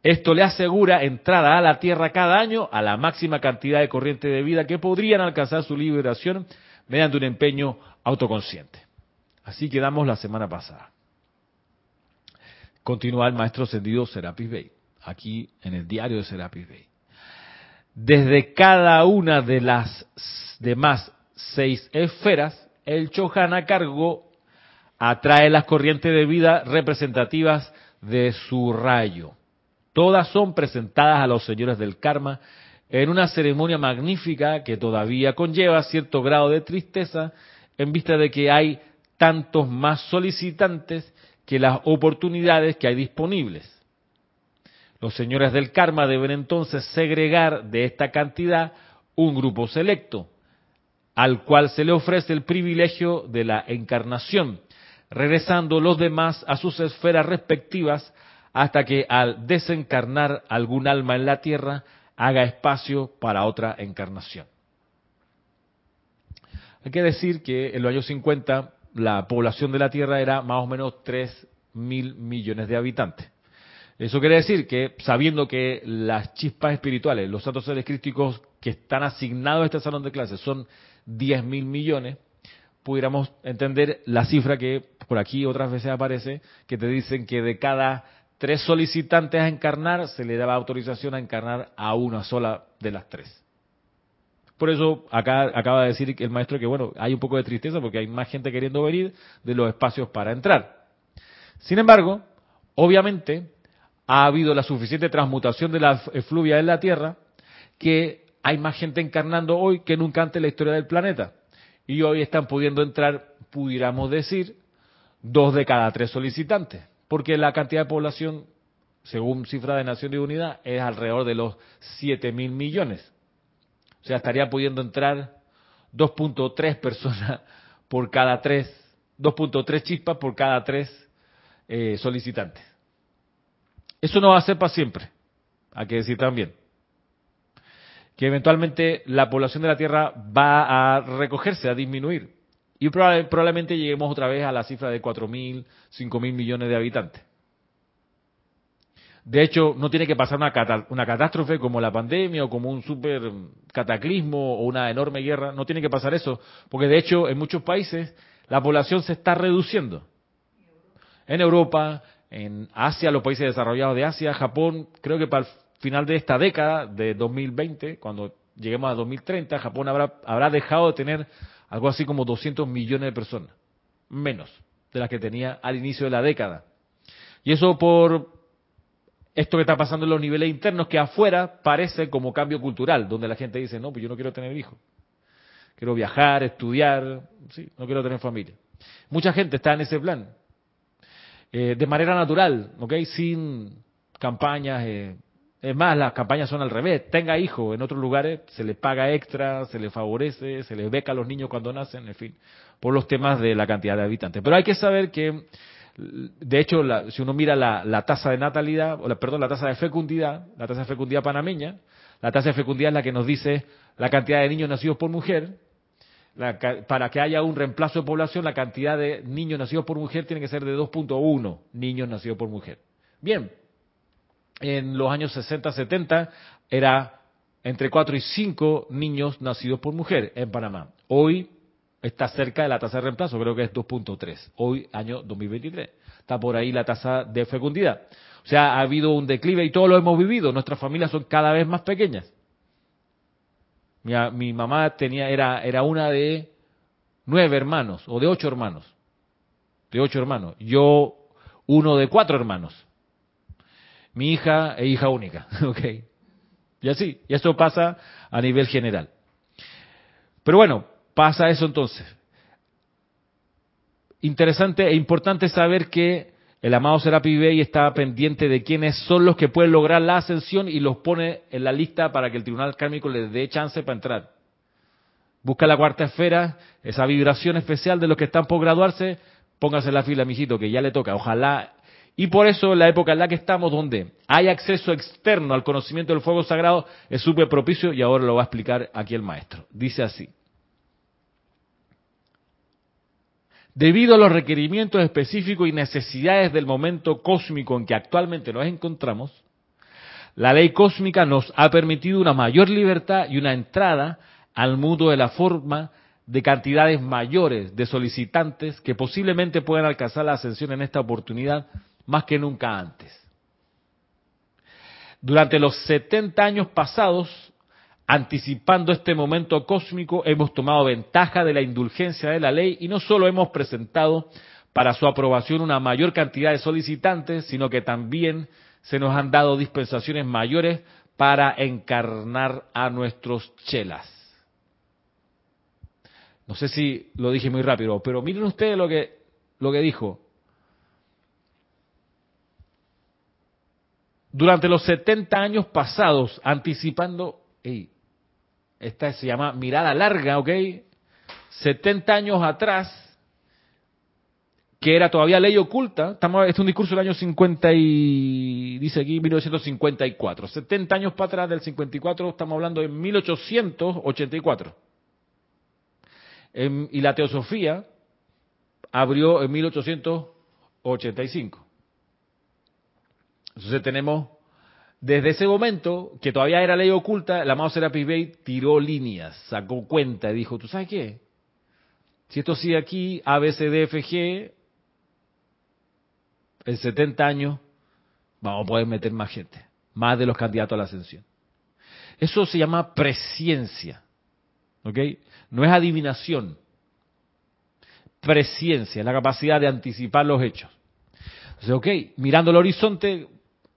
Esto le asegura entrada a la Tierra cada año a la máxima cantidad de corriente de vida que podrían alcanzar su liberación mediante un empeño autoconsciente. Así quedamos la semana pasada. Continúa el maestro ascendido Serapis Bey, aquí en el diario de Serapis Bey. Desde cada una de las demás seis esferas, el Chohan cargo atrae las corrientes de vida representativas de su rayo. Todas son presentadas a los señores del karma en una ceremonia magnífica que todavía conlleva cierto grado de tristeza en vista de que hay tantos más solicitantes que las oportunidades que hay disponibles. Los señores del karma deben entonces segregar de esta cantidad un grupo selecto, al cual se le ofrece el privilegio de la encarnación, regresando los demás a sus esferas respectivas hasta que al desencarnar algún alma en la tierra haga espacio para otra encarnación. Hay que decir que en los años 50 la población de la Tierra era más o menos 3 mil millones de habitantes. Eso quiere decir que, sabiendo que las chispas espirituales, los santos seres crísticos que están asignados a este salón de clases son 10 mil millones, pudiéramos entender la cifra que por aquí otras veces aparece, que te dicen que de cada tres solicitantes a encarnar, se le daba autorización a encarnar a una sola de las tres. Por eso acá acaba de decir el maestro que bueno, hay un poco de tristeza porque hay más gente queriendo venir de los espacios para entrar. Sin embargo, obviamente ha habido la suficiente transmutación de la efluvia en la Tierra que hay más gente encarnando hoy que nunca antes en la historia del planeta. Y hoy están pudiendo entrar, pudiéramos decir, dos de cada tres solicitantes porque la cantidad de población, según cifra de Nación Unidad, es alrededor de los 7 mil millones. O sea, estaría pudiendo entrar 2.3 personas por cada tres, 2.3 chispas por cada tres eh, solicitantes. Eso no va a ser para siempre, hay que decir también. Que eventualmente la población de la Tierra va a recogerse, a disminuir. Y probablemente lleguemos otra vez a la cifra de 4.000, 5.000 millones de habitantes. De hecho, no tiene que pasar una, una catástrofe como la pandemia o como un super cataclismo o una enorme guerra. No tiene que pasar eso, porque de hecho en muchos países la población se está reduciendo. En Europa, en Asia, los países desarrollados de Asia, Japón, creo que para el final de esta década, de 2020, cuando lleguemos a 2030, Japón habrá, habrá dejado de tener algo así como 200 millones de personas, menos de las que tenía al inicio de la década. Y eso por esto que está pasando en los niveles internos, que afuera parece como cambio cultural, donde la gente dice, no, pues yo no quiero tener hijos, quiero viajar, estudiar, sí, no quiero tener familia. Mucha gente está en ese plan, eh, de manera natural, ¿ok? Sin campañas, eh, es más, las campañas son al revés. Tenga hijos en otros lugares, se le paga extra, se le favorece, se les beca a los niños cuando nacen, en fin, por los temas de la cantidad de habitantes. Pero hay que saber que, de hecho, si uno mira la, tasa de natalidad, o la, perdón, la tasa de fecundidad, la tasa de fecundidad panameña, la tasa de fecundidad es la que nos dice la cantidad de niños nacidos por mujer. para que haya un reemplazo de población, la cantidad de niños nacidos por mujer tiene que ser de 2.1 niños nacidos por mujer. Bien, en los años 60, 70 era entre 4 y 5 niños nacidos por mujer en Panamá. Hoy está cerca de la tasa de reemplazo, creo que es 2.3. Hoy, año 2023. Está por ahí la tasa de fecundidad. O sea, ha habido un declive y todo lo hemos vivido. Nuestras familias son cada vez más pequeñas. Mi, mi mamá tenía, era, era una de nueve hermanos, o de ocho hermanos. De ocho hermanos. Yo, uno de cuatro hermanos mi hija e hija única. ¿Ok? Y así, y esto pasa a nivel general. Pero bueno, pasa eso entonces. Interesante e importante saber que el amado Serapi Bey está pendiente de quiénes son los que pueden lograr la ascensión y los pone en la lista para que el tribunal kármico les dé chance para entrar. Busca la cuarta esfera, esa vibración especial de los que están por graduarse, póngase en la fila, mijito, que ya le toca. Ojalá y por eso la época en la que estamos, donde hay acceso externo al conocimiento del fuego sagrado, es súper propicio y ahora lo va a explicar aquí el maestro. Dice así. Debido a los requerimientos específicos y necesidades del momento cósmico en que actualmente nos encontramos, la ley cósmica nos ha permitido una mayor libertad y una entrada al mundo de la forma de cantidades mayores de solicitantes que posiblemente puedan alcanzar la ascensión en esta oportunidad más que nunca antes. Durante los 70 años pasados, anticipando este momento cósmico, hemos tomado ventaja de la indulgencia de la ley y no solo hemos presentado para su aprobación una mayor cantidad de solicitantes, sino que también se nos han dado dispensaciones mayores para encarnar a nuestros chelas. No sé si lo dije muy rápido, pero miren ustedes lo que, lo que dijo. Durante los 70 años pasados, anticipando, esta se llama mirada larga, ¿ok? 70 años atrás, que era todavía ley oculta, estamos, este es un discurso del año 50 y, dice aquí 1954, 70 años para atrás del 54, estamos hablando de 1884. y la teosofía abrió en 1885. Entonces tenemos, desde ese momento, que todavía era ley oculta, la amado Serapis Bey tiró líneas, sacó cuenta y dijo, ¿tú sabes qué? Si esto sigue aquí, A, B, C, D, F, G, en 70 años vamos a poder meter más gente, más de los candidatos a la ascensión. Eso se llama presciencia, ¿ok? No es adivinación. Presciencia, la capacidad de anticipar los hechos. Entonces, ok, mirando el horizonte,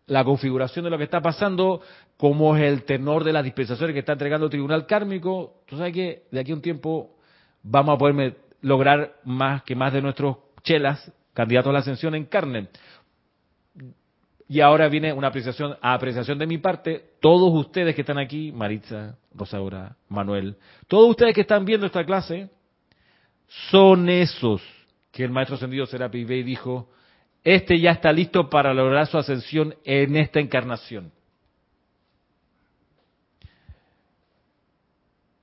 la configuración de lo que está pasando, cómo es el tenor de las dispensaciones que está entregando el tribunal kármico, tú sabes que de aquí a un tiempo vamos a poder lograr más que más de nuestros chelas candidato a la ascensión encarnen. Y ahora viene una apreciación, apreciación de mi parte, todos ustedes que están aquí, Maritza, Rosaura, Manuel, todos ustedes que están viendo esta clase, son esos que el maestro ascendido Serapi Bey dijo, este ya está listo para lograr su ascensión en esta encarnación.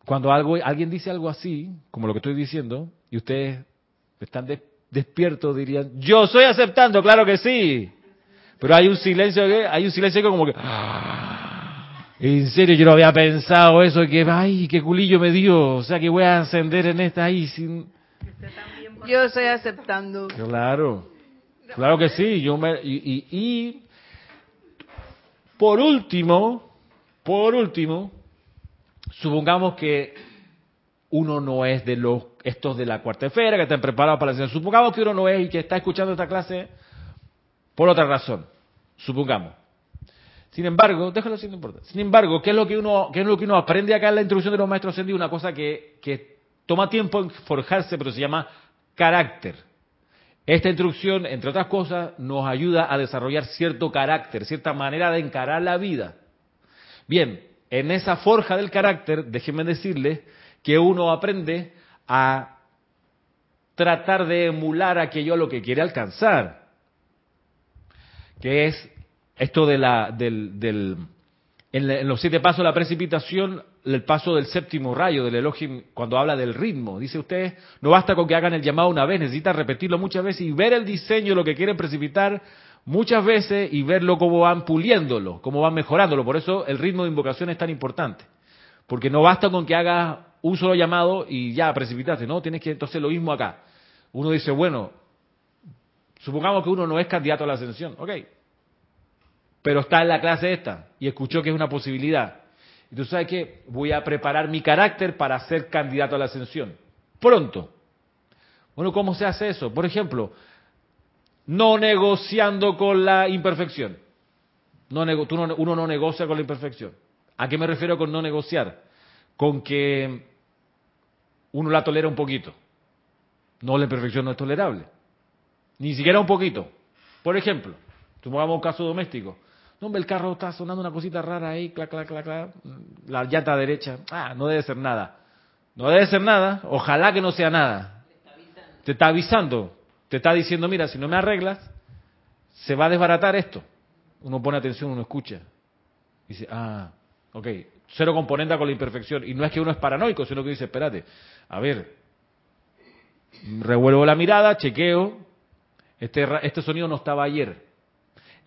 Cuando algo, alguien dice algo así, como lo que estoy diciendo, y ustedes están de, despiertos dirían, yo estoy aceptando, claro que sí. Pero hay un silencio que, hay un silencio que como que, ah, en serio yo no había pensado eso, que, ay, qué culillo me dio, o sea que voy a ascender en esta ahí sin... Yo estoy aceptando. Claro, claro que sí, yo me, y, y por último, por último, supongamos que uno no es de los estos de la cuarta esfera que están preparados para la enseñanza. Supongamos que uno no es y que está escuchando esta clase por otra razón. Supongamos. Sin embargo, déjalo sin importa. Sin embargo, ¿qué es lo que uno, qué es lo que uno aprende acá en la introducción de los maestros ascendidos? Una cosa que, que toma tiempo en forjarse, pero se llama carácter. Esta instrucción, entre otras cosas, nos ayuda a desarrollar cierto carácter, cierta manera de encarar la vida. Bien, en esa forja del carácter, déjenme decirles que uno aprende a tratar de emular aquello a lo que quiere alcanzar, que es esto de la, del, en, los siete pasos de la precipitación, el paso del séptimo rayo del Elohim, cuando habla del ritmo. Dice usted, no basta con que hagan el llamado una vez, necesita repetirlo muchas veces y ver el diseño, lo que quieren precipitar muchas veces y verlo cómo van puliéndolo, cómo van mejorándolo. Por eso el ritmo de invocación es tan importante. Porque no basta con que hagas un solo llamado y ya precipitaste, ¿no? Tienes que entonces lo mismo acá. Uno dice, bueno, supongamos que uno no es candidato a la ascensión, ok, pero está en la clase esta y escuchó que es una posibilidad. Y tú sabes que voy a preparar mi carácter para ser candidato a la ascensión. Pronto. Bueno, ¿cómo se hace eso? Por ejemplo, no negociando con la imperfección. No, uno no negocia con la imperfección. ¿A qué me refiero con no negociar? Con que uno la tolera un poquito. No, la imperfección no es tolerable. Ni siquiera un poquito. Por ejemplo, tomamos un caso doméstico. No, el carro está sonando una cosita rara ahí, clac, clac, clac, clac. La llanta derecha. Ah, no debe ser nada. No debe ser nada. Ojalá que no sea nada. Te está avisando. Te está diciendo, mira, si no me arreglas, se va a desbaratar esto. Uno pone atención, uno escucha. Dice, ah, ok, cero componente con la imperfección. Y no es que uno es paranoico, sino que dice, espérate, a ver, revuelvo la mirada, chequeo, este, este sonido no estaba ayer.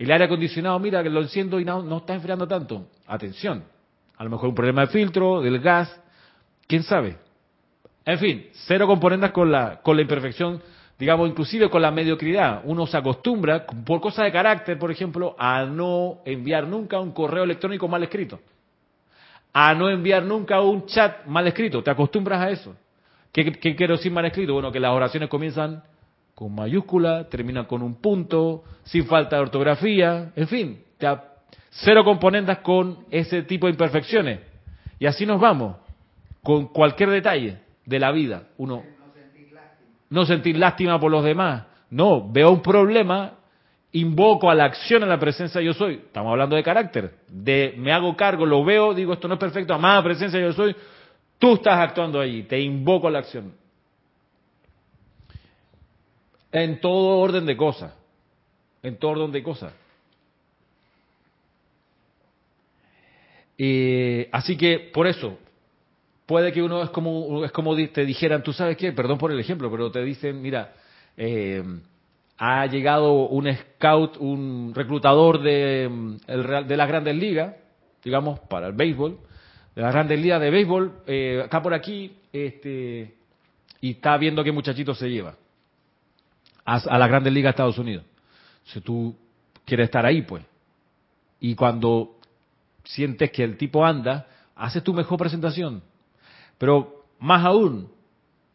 El aire acondicionado, mira, que lo enciendo y no, no está enfriando tanto. Atención, a lo mejor un problema de filtro, del gas, quién sabe. En fin, cero componentes con la, con la imperfección, digamos, inclusive con la mediocridad. Uno se acostumbra, por cosas de carácter, por ejemplo, a no enviar nunca un correo electrónico mal escrito. A no enviar nunca un chat mal escrito. Te acostumbras a eso. ¿Qué, quiero decir mal escrito? Bueno, que las oraciones comienzan con mayúscula, terminan con un punto, sin falta de ortografía, en fin, Cero componendas con ese tipo de imperfecciones. Y así nos vamos, con cualquier detalle de la vida. Uno no sentir lástima por los demás. No, veo un problema, invoco a la acción en la presencia yo soy. Estamos hablando de carácter. De me hago cargo, lo veo, digo esto no es perfecto, amada presencia yo soy. Tú estás actuando allí, te invoco a la acción. En todo orden de cosas. En todo orden de cosas. Eh, así que por eso, puede que uno es como, es como te dijeran, tú sabes qué, perdón por el ejemplo, pero te dicen, mira, eh, ha llegado un scout, un reclutador de, de las grandes ligas, digamos, para el béisbol, de las grandes ligas de béisbol, eh, acá por aquí, este, y está viendo qué muchachito se lleva a, a la grandes ligas de Estados Unidos. Si tú quieres estar ahí, pues. Y cuando sientes que el tipo anda, haces tu mejor presentación. Pero más aún,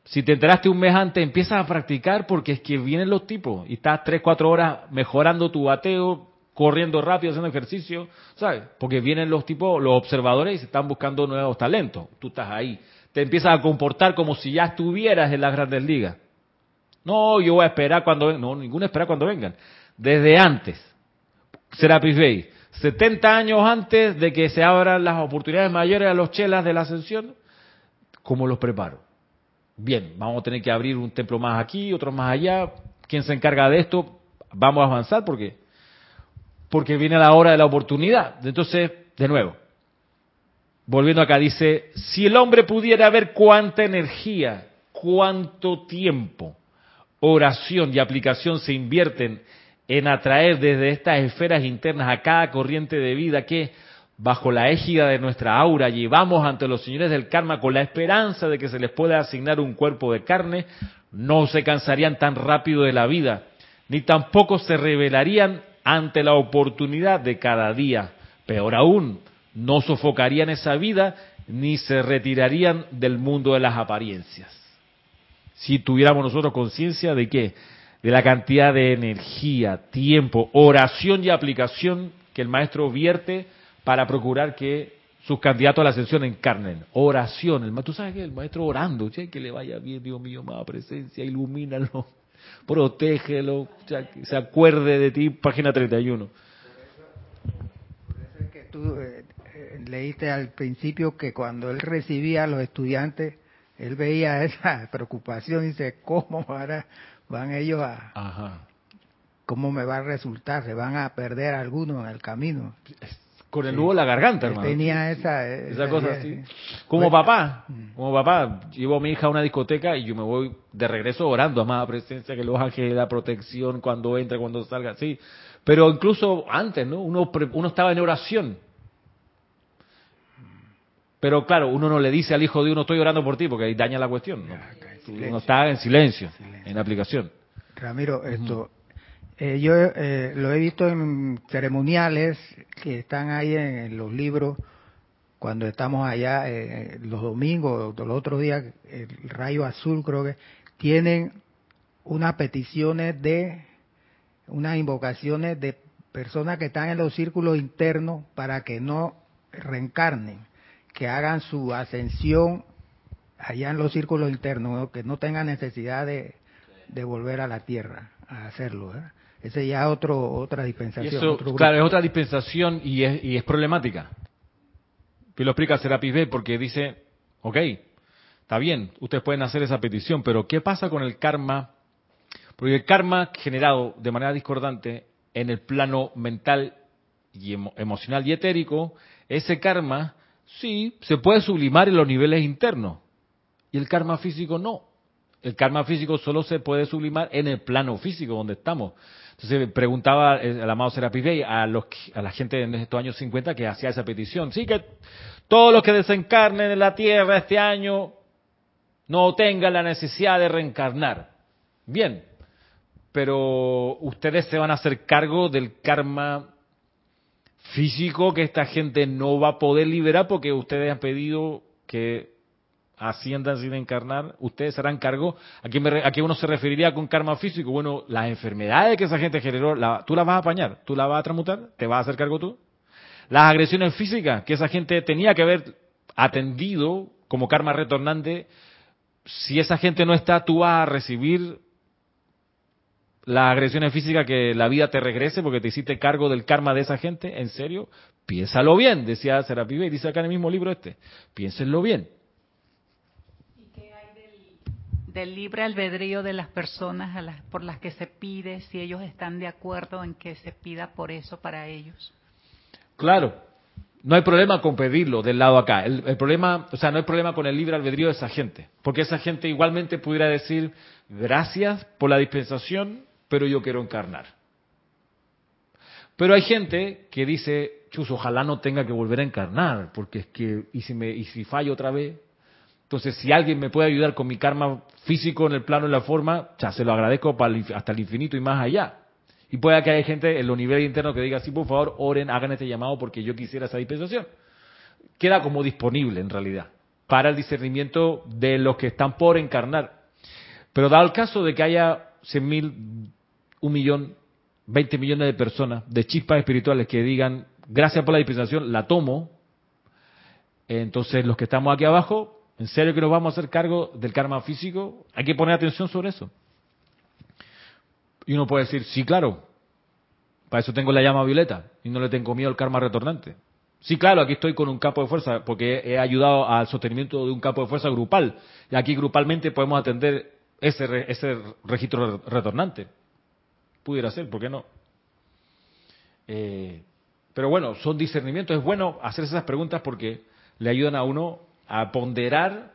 si te enteraste un mes antes, empiezas a practicar porque es que vienen los tipos y estás tres, cuatro horas mejorando tu bateo, corriendo rápido, haciendo ejercicio, ¿sabes? Porque vienen los tipos, los observadores y se están buscando nuevos talentos. Tú estás ahí. Te empiezas a comportar como si ya estuvieras en las grandes ligas. No, yo voy a esperar cuando vengan. No, ninguna espera cuando vengan. Desde antes. Serapis Bay. 70 años antes de que se abran las oportunidades mayores a los chelas de la ascensión, ¿cómo los preparo? Bien, vamos a tener que abrir un templo más aquí, otro más allá. ¿Quién se encarga de esto? Vamos a avanzar porque porque viene la hora de la oportunidad. Entonces, de nuevo, volviendo acá, dice, si el hombre pudiera ver cuánta energía, cuánto tiempo, oración y aplicación se invierten en atraer desde estas esferas internas a cada corriente de vida que, bajo la égida de nuestra aura, llevamos ante los señores del karma con la esperanza de que se les pueda asignar un cuerpo de carne, no se cansarían tan rápido de la vida, ni tampoco se rebelarían ante la oportunidad de cada día. Peor aún, no sofocarían esa vida ni se retirarían del mundo de las apariencias. Si tuviéramos nosotros conciencia de que de la cantidad de energía, tiempo, oración y aplicación que el maestro vierte para procurar que sus candidatos a la ascensión encarnen. Oración. El, tú sabes que el maestro orando, que le vaya bien, Dios mío, más presencia, ilumínalo, protégelo, se acuerde de ti, página 31. Por tú eh, eh, leíste al principio que cuando él recibía a los estudiantes, él veía esa preocupación y dice, ¿cómo ahora van ellos a... ¿Cómo me va a resultar? ¿Se van a perder algunos en el camino? Con el nudo en la garganta, hermano. Tenía esa... Esa, cosa así. Como papá, mm. como papá, llevo a mi hija a una discoteca y yo me voy de regreso orando, amada presencia, que los ángeles la protección cuando entra, cuando salga, sí. Pero incluso antes, ¿no? Uno, uno estaba en oración. Pero claro, uno no le dice al hijo de uno, estoy orando por ti, porque ahí daña la cuestión. ¿no? uno está en silencio, en la aplicación. Ramiro, esto, eh, yo eh, lo he visto en ceremoniales que están ahí en, los libros, cuando estamos allá eh, los domingos, los otros días, el rayo azul creo que, tienen unas peticiones de, unas invocaciones de personas que están en los círculos internos para que no reencarnen, que hagan su ascensión allá en los círculos internos, que no tengan necesidad de, volver a la tierra a hacerlo. ¿eh? Esa ya otro, otra dispensación. claro, es otra dispensación y es, y es problemática. Que lo explica Serapis B porque dice, ok, está bien, ustedes pueden hacer esa petición, pero ¿qué pasa con el karma? Porque el karma generado de manera discordante en el plano mental y emocional y etérico, ese karma sí se puede sublimar en los niveles internos y el karma físico no. El karma físico solo se puede sublimar en el plano físico donde estamos. Entonces preguntaba el amado Serapis Bey a, los, a la gente en estos años 50 que hacía esa petición. Sí, que todos los que desencarnen en la Tierra este año no tengan la necesidad de reencarnar. Bien, pero ustedes se van a hacer cargo del karma físico que esta gente no va a poder liberar porque ustedes han pedido que asciendan sin encarnar, ustedes se harán cargo. ¿A quién, ¿A uno se referiría con karma físico? Bueno, las enfermedades que esa gente generó, la, ¿tú las vas a apañar? ¿Tú las vas a transmutar? ¿Te vas a hacer cargo tú? Las agresiones físicas que esa gente tenía que haber atendido como karma retornante, si esa gente no está, tú vas a recibir las agresiones físicas que la vida te regrese porque te hiciste cargo del karma de esa gente, ¿en serio? Piénsalo bien, decía Serapi y dice acá en el mismo libro este, piénsenlo bien. ¿Y qué hay del, libre albedrío de las personas a las, por las que se pide, si ellos están de acuerdo en que se pida por eso para ellos? Claro, no hay problema con pedirlo del lado acá. El, el, problema, o sea, no hay problema con el libre albedrío de esa gente, porque esa gente igualmente pudiera decir gracias por la dispensación, pero yo quiero encarnar. Pero hay gente que dice, chus, ojalá no tenga que volver a encarnar, porque es que, y si, me, y si fallo otra vez, entonces si alguien me puede ayudar con mi karma físico en el plano y la forma, ya se lo agradezco hasta el infinito y más allá. Y puede que haya gente en los niveles internos que diga, sí, por favor, oren, hagan este llamado porque yo quisiera esa dispensación. Queda como disponible en realidad para el discernimiento de los que están por encarnar. Pero dado el caso de que haya 100.000 un millón, 20 millones de personas, de chispas espirituales que digan, gracias por la dispensación, la tomo. Entonces, los que estamos aquí abajo, ¿en serio que nos vamos a hacer cargo del karma físico? Hay que poner atención sobre eso. Y uno puede decir, sí, claro, para eso tengo la llama violeta y no le tengo miedo al karma retornante. Sí, claro, aquí estoy con un campo de fuerza porque he ayudado al sostenimiento de un campo de fuerza grupal. Y aquí grupalmente podemos atender ese, ese registro retornante pudiera ser, ¿por qué no? Eh, pero bueno, son discernimientos. Es bueno hacer esas preguntas porque le ayudan a uno a ponderar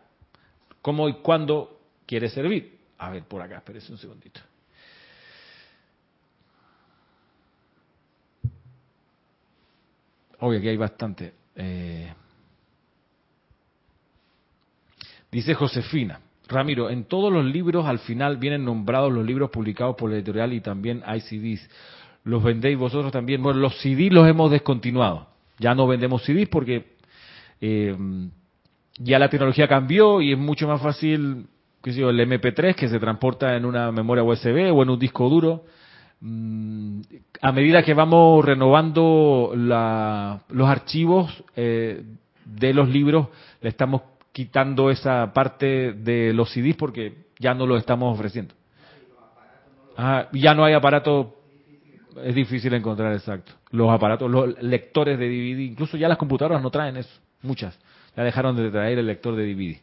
cómo y cuándo quiere servir. A ver, por acá, espérese un segundito. Obvio, aquí hay bastante. Eh, dice Josefina. Ramiro, en todos los libros al final vienen nombrados los libros publicados por la editorial y también hay CDs. ¿Los vendéis vosotros también? Bueno, los CDs los hemos descontinuado. Ya no vendemos CDs porque eh, ya la tecnología cambió y es mucho más fácil, qué sé yo, el MP3 que se transporta en una memoria USB o en un disco duro. Mm, a medida que vamos renovando la, los archivos eh, de los libros, le estamos quitando esa parte de los CDs porque ya no lo estamos ofreciendo. Ah, ya no hay aparato, es difícil encontrar exacto. Los aparatos, los lectores de DVD, incluso ya las computadoras no traen eso, muchas. Ya dejaron de traer el lector de DVD.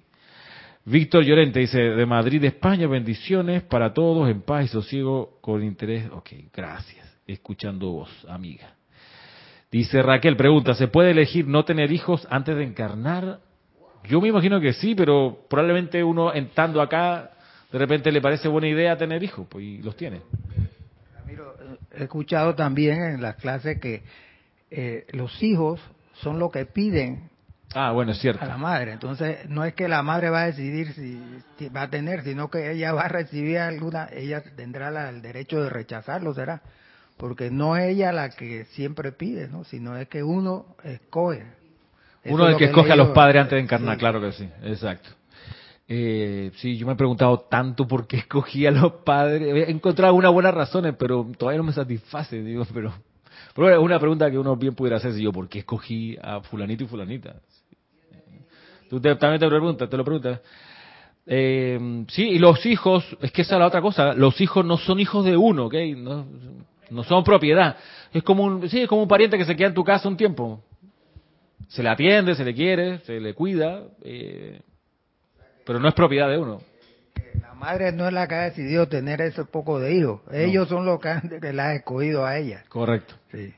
Víctor Llorente dice, de Madrid, España, bendiciones para todos, en paz y sosiego, con interés. Ok, gracias. Escuchando vos, amiga. Dice Raquel, pregunta, ¿se puede elegir no tener hijos antes de encarnar? Yo me imagino que sí, pero probablemente uno entrando acá, de repente le parece buena idea tener hijos, pues y los tiene. he escuchado también en las clases que eh, los hijos son lo que piden Ah, bueno, es cierto. A la madre. Entonces, no es que la madre va a decidir si, va a tener, sino que ella va a recibir alguna, ella tendrá el derecho de rechazarlo, será. Porque no es ella la que siempre pide, ¿no? Sino es que uno escoge. Uno es el que, escoge a los padres antes de encarnar, claro que sí, exacto. Eh, sí, yo me he preguntado tanto por qué escogí a los padres. He encontrado algunas buenas razones, pero todavía no me satisface, digo, pero... Pero es una pregunta que uno bien pudiera hacerse yo, ¿por qué escogí a fulanito y fulanita? Tú también te preguntas, te lo preguntas. Eh, sí, y los hijos, es que esa es la otra cosa, los hijos no son hijos de uno, ¿ok? No, no son propiedad. Es como un, sí, es como un pariente que se queda en tu casa un tiempo se le atiende, se le quiere, se le cuida, eh, pero no es propiedad de uno. La madre no es la que ha decidido tener ese poco de hijos, ellos son los que, han, que la han escogido a ella. Correcto. Sí.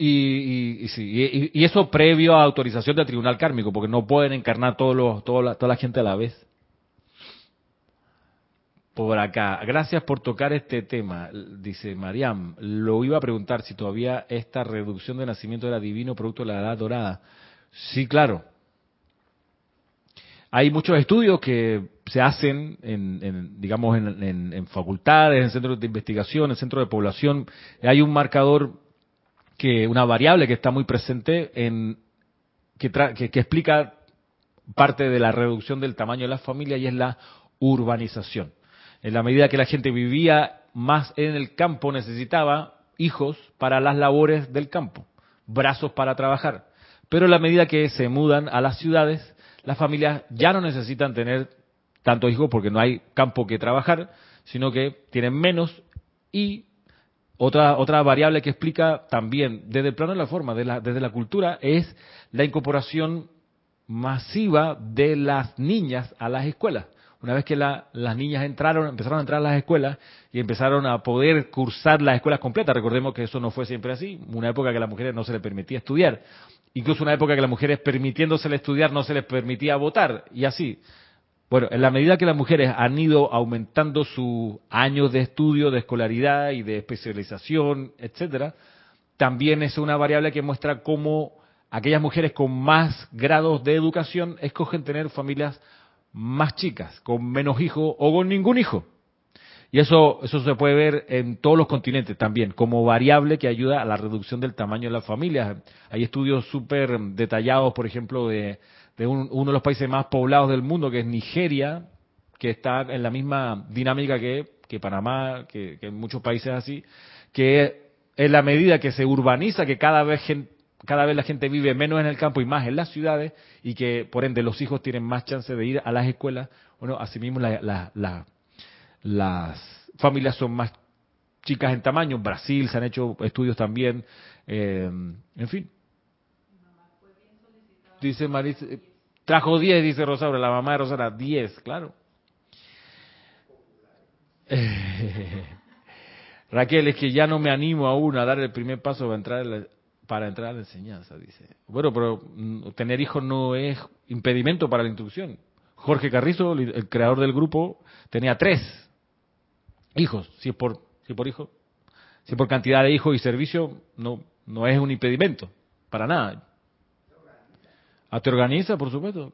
Y, y, sí, y, eso previo a autorización del tribunal kármico, porque no pueden encarnar todos los, toda la gente a la vez por acá. Gracias por tocar este tema, dice Mariam. Lo iba a preguntar si todavía esta reducción de nacimiento era divino producto de la edad dorada. Sí, claro. Hay muchos estudios que se hacen en, digamos, en, facultades, en centros de investigación, en centros de población. Hay un marcador que, una variable que está muy presente en, que, que explica parte de la reducción del tamaño de las familias y es la urbanización en la medida que la gente vivía más en el campo, necesitaba hijos para las labores del campo, brazos para trabajar. Pero a la medida que se mudan a las ciudades, las familias ya no necesitan tener tantos hijos porque no hay campo que trabajar, sino que tienen menos y otra, otra variable que explica también desde el plano de la forma, desde la cultura, es la incorporación masiva de las niñas a las escuelas. Una vez que las niñas entraron, empezaron a entrar a las escuelas y empezaron a poder cursar las escuelas completas. Recordemos que eso no fue siempre así. Una época que a las mujeres no se les permitía estudiar. Incluso una época que a las mujeres permitiéndose estudiar no se les permitía votar. Y así. Bueno, en la medida que las mujeres han ido aumentando sus años de estudio, de escolaridad y de especialización, etcétera, también es una variable que muestra cómo aquellas mujeres con más grados de educación escogen tener familias más chicas, con menos hijos o con ningún hijo. Y eso, eso se puede ver en todos los continentes también, como variable que ayuda a la reducción del tamaño de las familias. Hay estudios súper detallados, por ejemplo, de de uno de los países más poblados del mundo, que es Nigeria, que está en la misma dinámica que, que Panamá, que, en muchos países así, que en la medida que se urbaniza, que cada vez, cada vez la gente vive menos en el campo y más en las ciudades, y que por ende los hijos tienen más chance de ir a las escuelas, bueno, asimismo las familias son más chicas en tamaño. En Brasil se han hecho estudios también, eh, en fin. Dice Trajo 10, dice Rosaura, la mamá de Rosaura, 10, claro. Raquel, es que ya no me animo aún a dar el primer paso para entrar, la, para entrar a la enseñanza, dice. Bueno, pero mm, tener hijos no es impedimento para la instrucción. Jorge Carrizo, el creador del grupo, tenía tres hijos, si es por, si por hijo, si por cantidad de hijos y servicio, no, no es un impedimento, para nada. Ah, te organiza, por supuesto.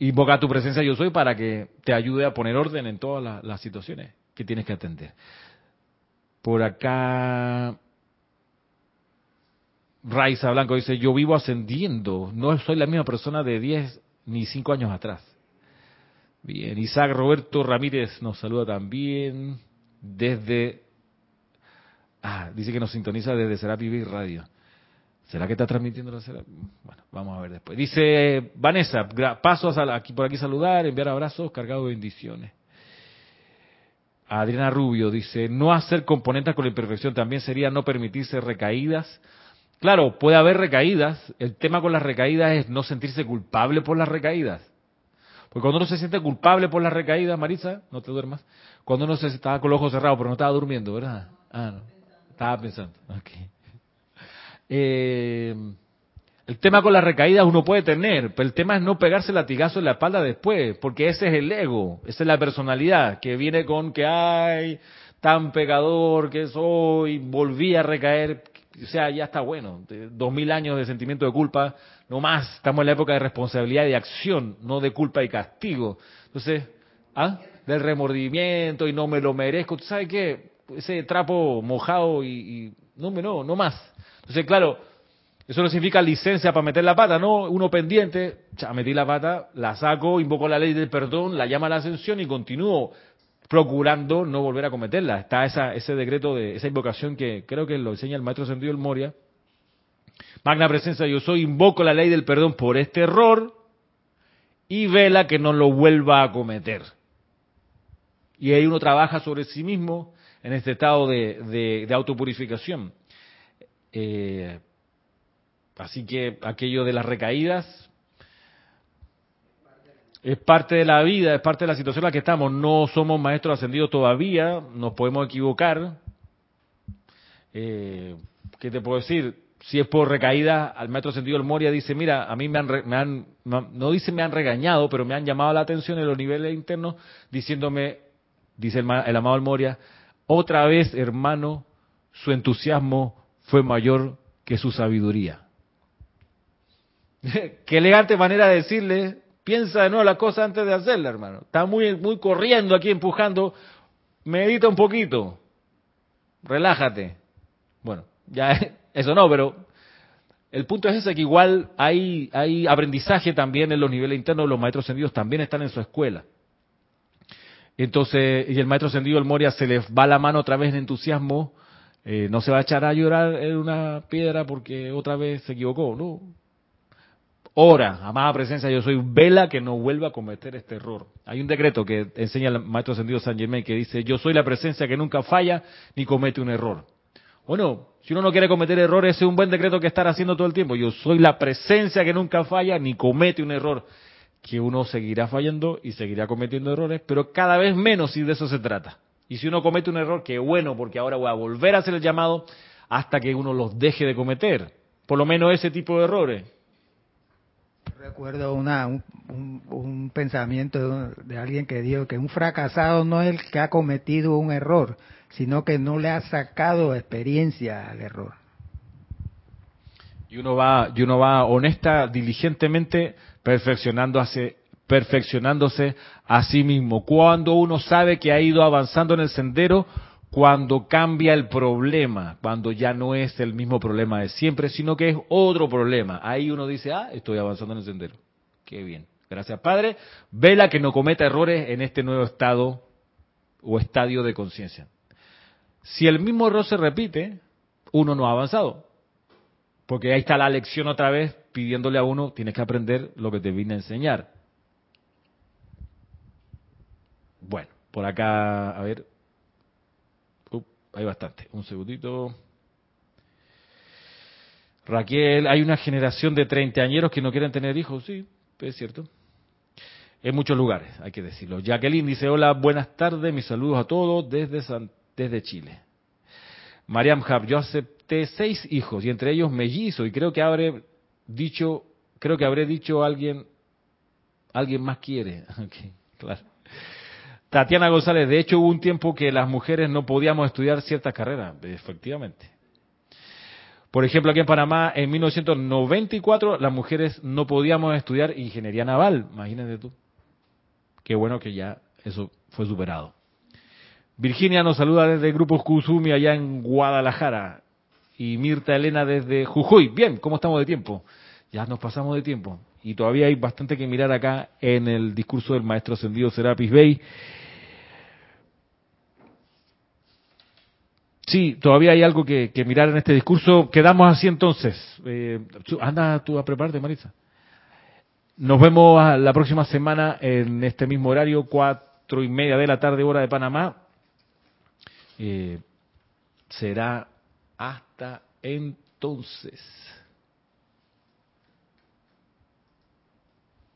Invoca tu presencia yo soy para que te ayude a poner orden en todas las, situaciones que tienes que atender. Por acá, Raiza Blanco dice, yo vivo ascendiendo, no soy la misma persona de 10 ni 5 años atrás. Bien, Isaac Roberto Ramírez nos saluda también desde... Ah, dice que nos sintoniza desde Serapi Radio. ¿Será que está transmitiendo la cera? Bueno, vamos a ver después. Dice Vanessa, paso aquí, por aquí saludar, enviar abrazos cargados de bendiciones. Adriana Rubio dice, no hacer componentes con la imperfección también sería no permitirse recaídas. Claro, puede haber recaídas. El tema con las recaídas es no sentirse culpable por las recaídas. Porque cuando uno se siente culpable por las recaídas, Marisa, no te duermas. Cuando uno se estaba con los ojos cerrados, pero no estaba durmiendo, ¿verdad? Ah, no. Estaba pensando. Okay. Eh, el tema con las recaídas uno puede tener, pero el tema es no pegarse latigazo en la espalda después, porque ese es el ego, esa es la personalidad que viene con que hay tan pecador que soy, volví a recaer, o sea, ya está bueno, dos mil años de sentimiento de culpa, no más, estamos en la época de responsabilidad y de acción, no de culpa y castigo. Entonces, ¿ah? del remordimiento y no me lo merezco, ¿tú sabes qué? Ese trapo mojado y, y no, no, no más. Entonces, claro, eso no significa licencia para meter la pata, no, uno pendiente, ya metí la pata, la saco, invoco la ley del perdón, la llama a la ascensión y continúo procurando no volver a cometerla. Está ese decreto de esa invocación que creo que lo enseña el maestro Sentido el Moria. Magna presencia, yo soy, invoco la ley del perdón por este error y vela que no lo vuelva a cometer. Y ahí uno trabaja sobre sí mismo en este estado de, de autopurificación. Eh, así que aquello de las recaídas es parte de la vida, es parte de la situación en la que estamos. No somos maestros ascendidos todavía, nos podemos equivocar. Eh, ¿Qué te puedo decir? Si es por recaída, al maestro ascendido el Moria dice, mira, a mí me han, me han, no dice me han regañado, pero me han llamado la atención en los niveles internos, diciéndome, dice el, el amado el Moria, otra vez, hermano, su entusiasmo fue mayor que su sabiduría. Qué elegante manera de decirle, piensa de nuevo la cosa antes de hacerla, hermano. Está muy, muy corriendo aquí, empujando. Medita un poquito. Relájate. Bueno, ya eso no, pero el punto es ese, que igual hay, hay aprendizaje también en los niveles internos, los maestros sentidos también están en su escuela. Entonces, y el maestro ascendido, el Moria, se le va la mano otra vez en entusiasmo Eh, no se va a echar a llorar en una piedra porque otra vez se equivocó, no. Ora, amada presencia, yo soy vela que no vuelva a cometer este error. Hay un decreto que enseña el maestro ascendido San Germain que dice, yo soy la presencia que nunca falla ni comete un error. Bueno, si uno no quiere cometer errores, es un buen decreto que estar haciendo todo el tiempo. Yo soy la presencia que nunca falla ni comete un error. Que uno seguirá fallando y seguirá cometiendo errores, pero cada vez menos si de eso se trata. Y si uno comete un error, qué bueno, porque ahora voy a volver a hacer el llamado hasta que uno los deje de cometer. Por lo menos ese tipo de errores. Recuerdo una, un, un, pensamiento de alguien que dijo que un fracasado no es el que ha cometido un error, sino que no le ha sacado experiencia al error. Y uno va, y uno va honesta, diligentemente perfeccionándose, perfeccionándose a sí mismo. Cuando uno sabe que ha ido avanzando en el sendero, cuando cambia el problema, cuando ya no es el mismo problema de siempre, sino que es otro problema. Ahí uno dice, ah, estoy avanzando en el sendero. Qué bien. Gracias, Padre. Vela que no cometa errores en este nuevo estado o estadio de conciencia. Si el mismo error se repite, uno no ha avanzado. Porque ahí está la lección otra vez pidiéndole a uno, tienes que aprender lo que te vine a enseñar. Bueno, por acá, a ver. Hay bastante. Un segundito. Raquel, hay una generación de treintañeros que no quieren tener hijos, sí, es cierto. En muchos lugares, hay que decirlo. Jacqueline dice, hola, buenas tardes, mis saludos a todos desde, desde Chile. Mariam Hab, yo acepté seis hijos y entre ellos mellizo y creo que habré dicho, creo que habré dicho alguien, alguien más quiere. claro. Tatiana González, de hecho hubo un tiempo que las mujeres no podíamos estudiar ciertas carreras, efectivamente. Por ejemplo, aquí en Panamá, en 1994, las mujeres no podíamos estudiar ingeniería naval, imagínate tú. Qué bueno que ya eso fue superado. Virginia nos saluda desde el Grupo Kusumi allá en Guadalajara. Y Mirta Elena desde Jujuy. Bien, ¿cómo estamos de tiempo? Ya nos pasamos de tiempo. Y todavía hay bastante que mirar acá en el discurso del maestro ascendido Serapis Bey. Sí, todavía hay algo que, mirar en este discurso. Quedamos así entonces. Eh, anda tú a prepararte, Marisa. Nos vemos la próxima semana en este mismo horario, cuatro y media de la tarde, hora de Panamá. Eh, será hasta entonces.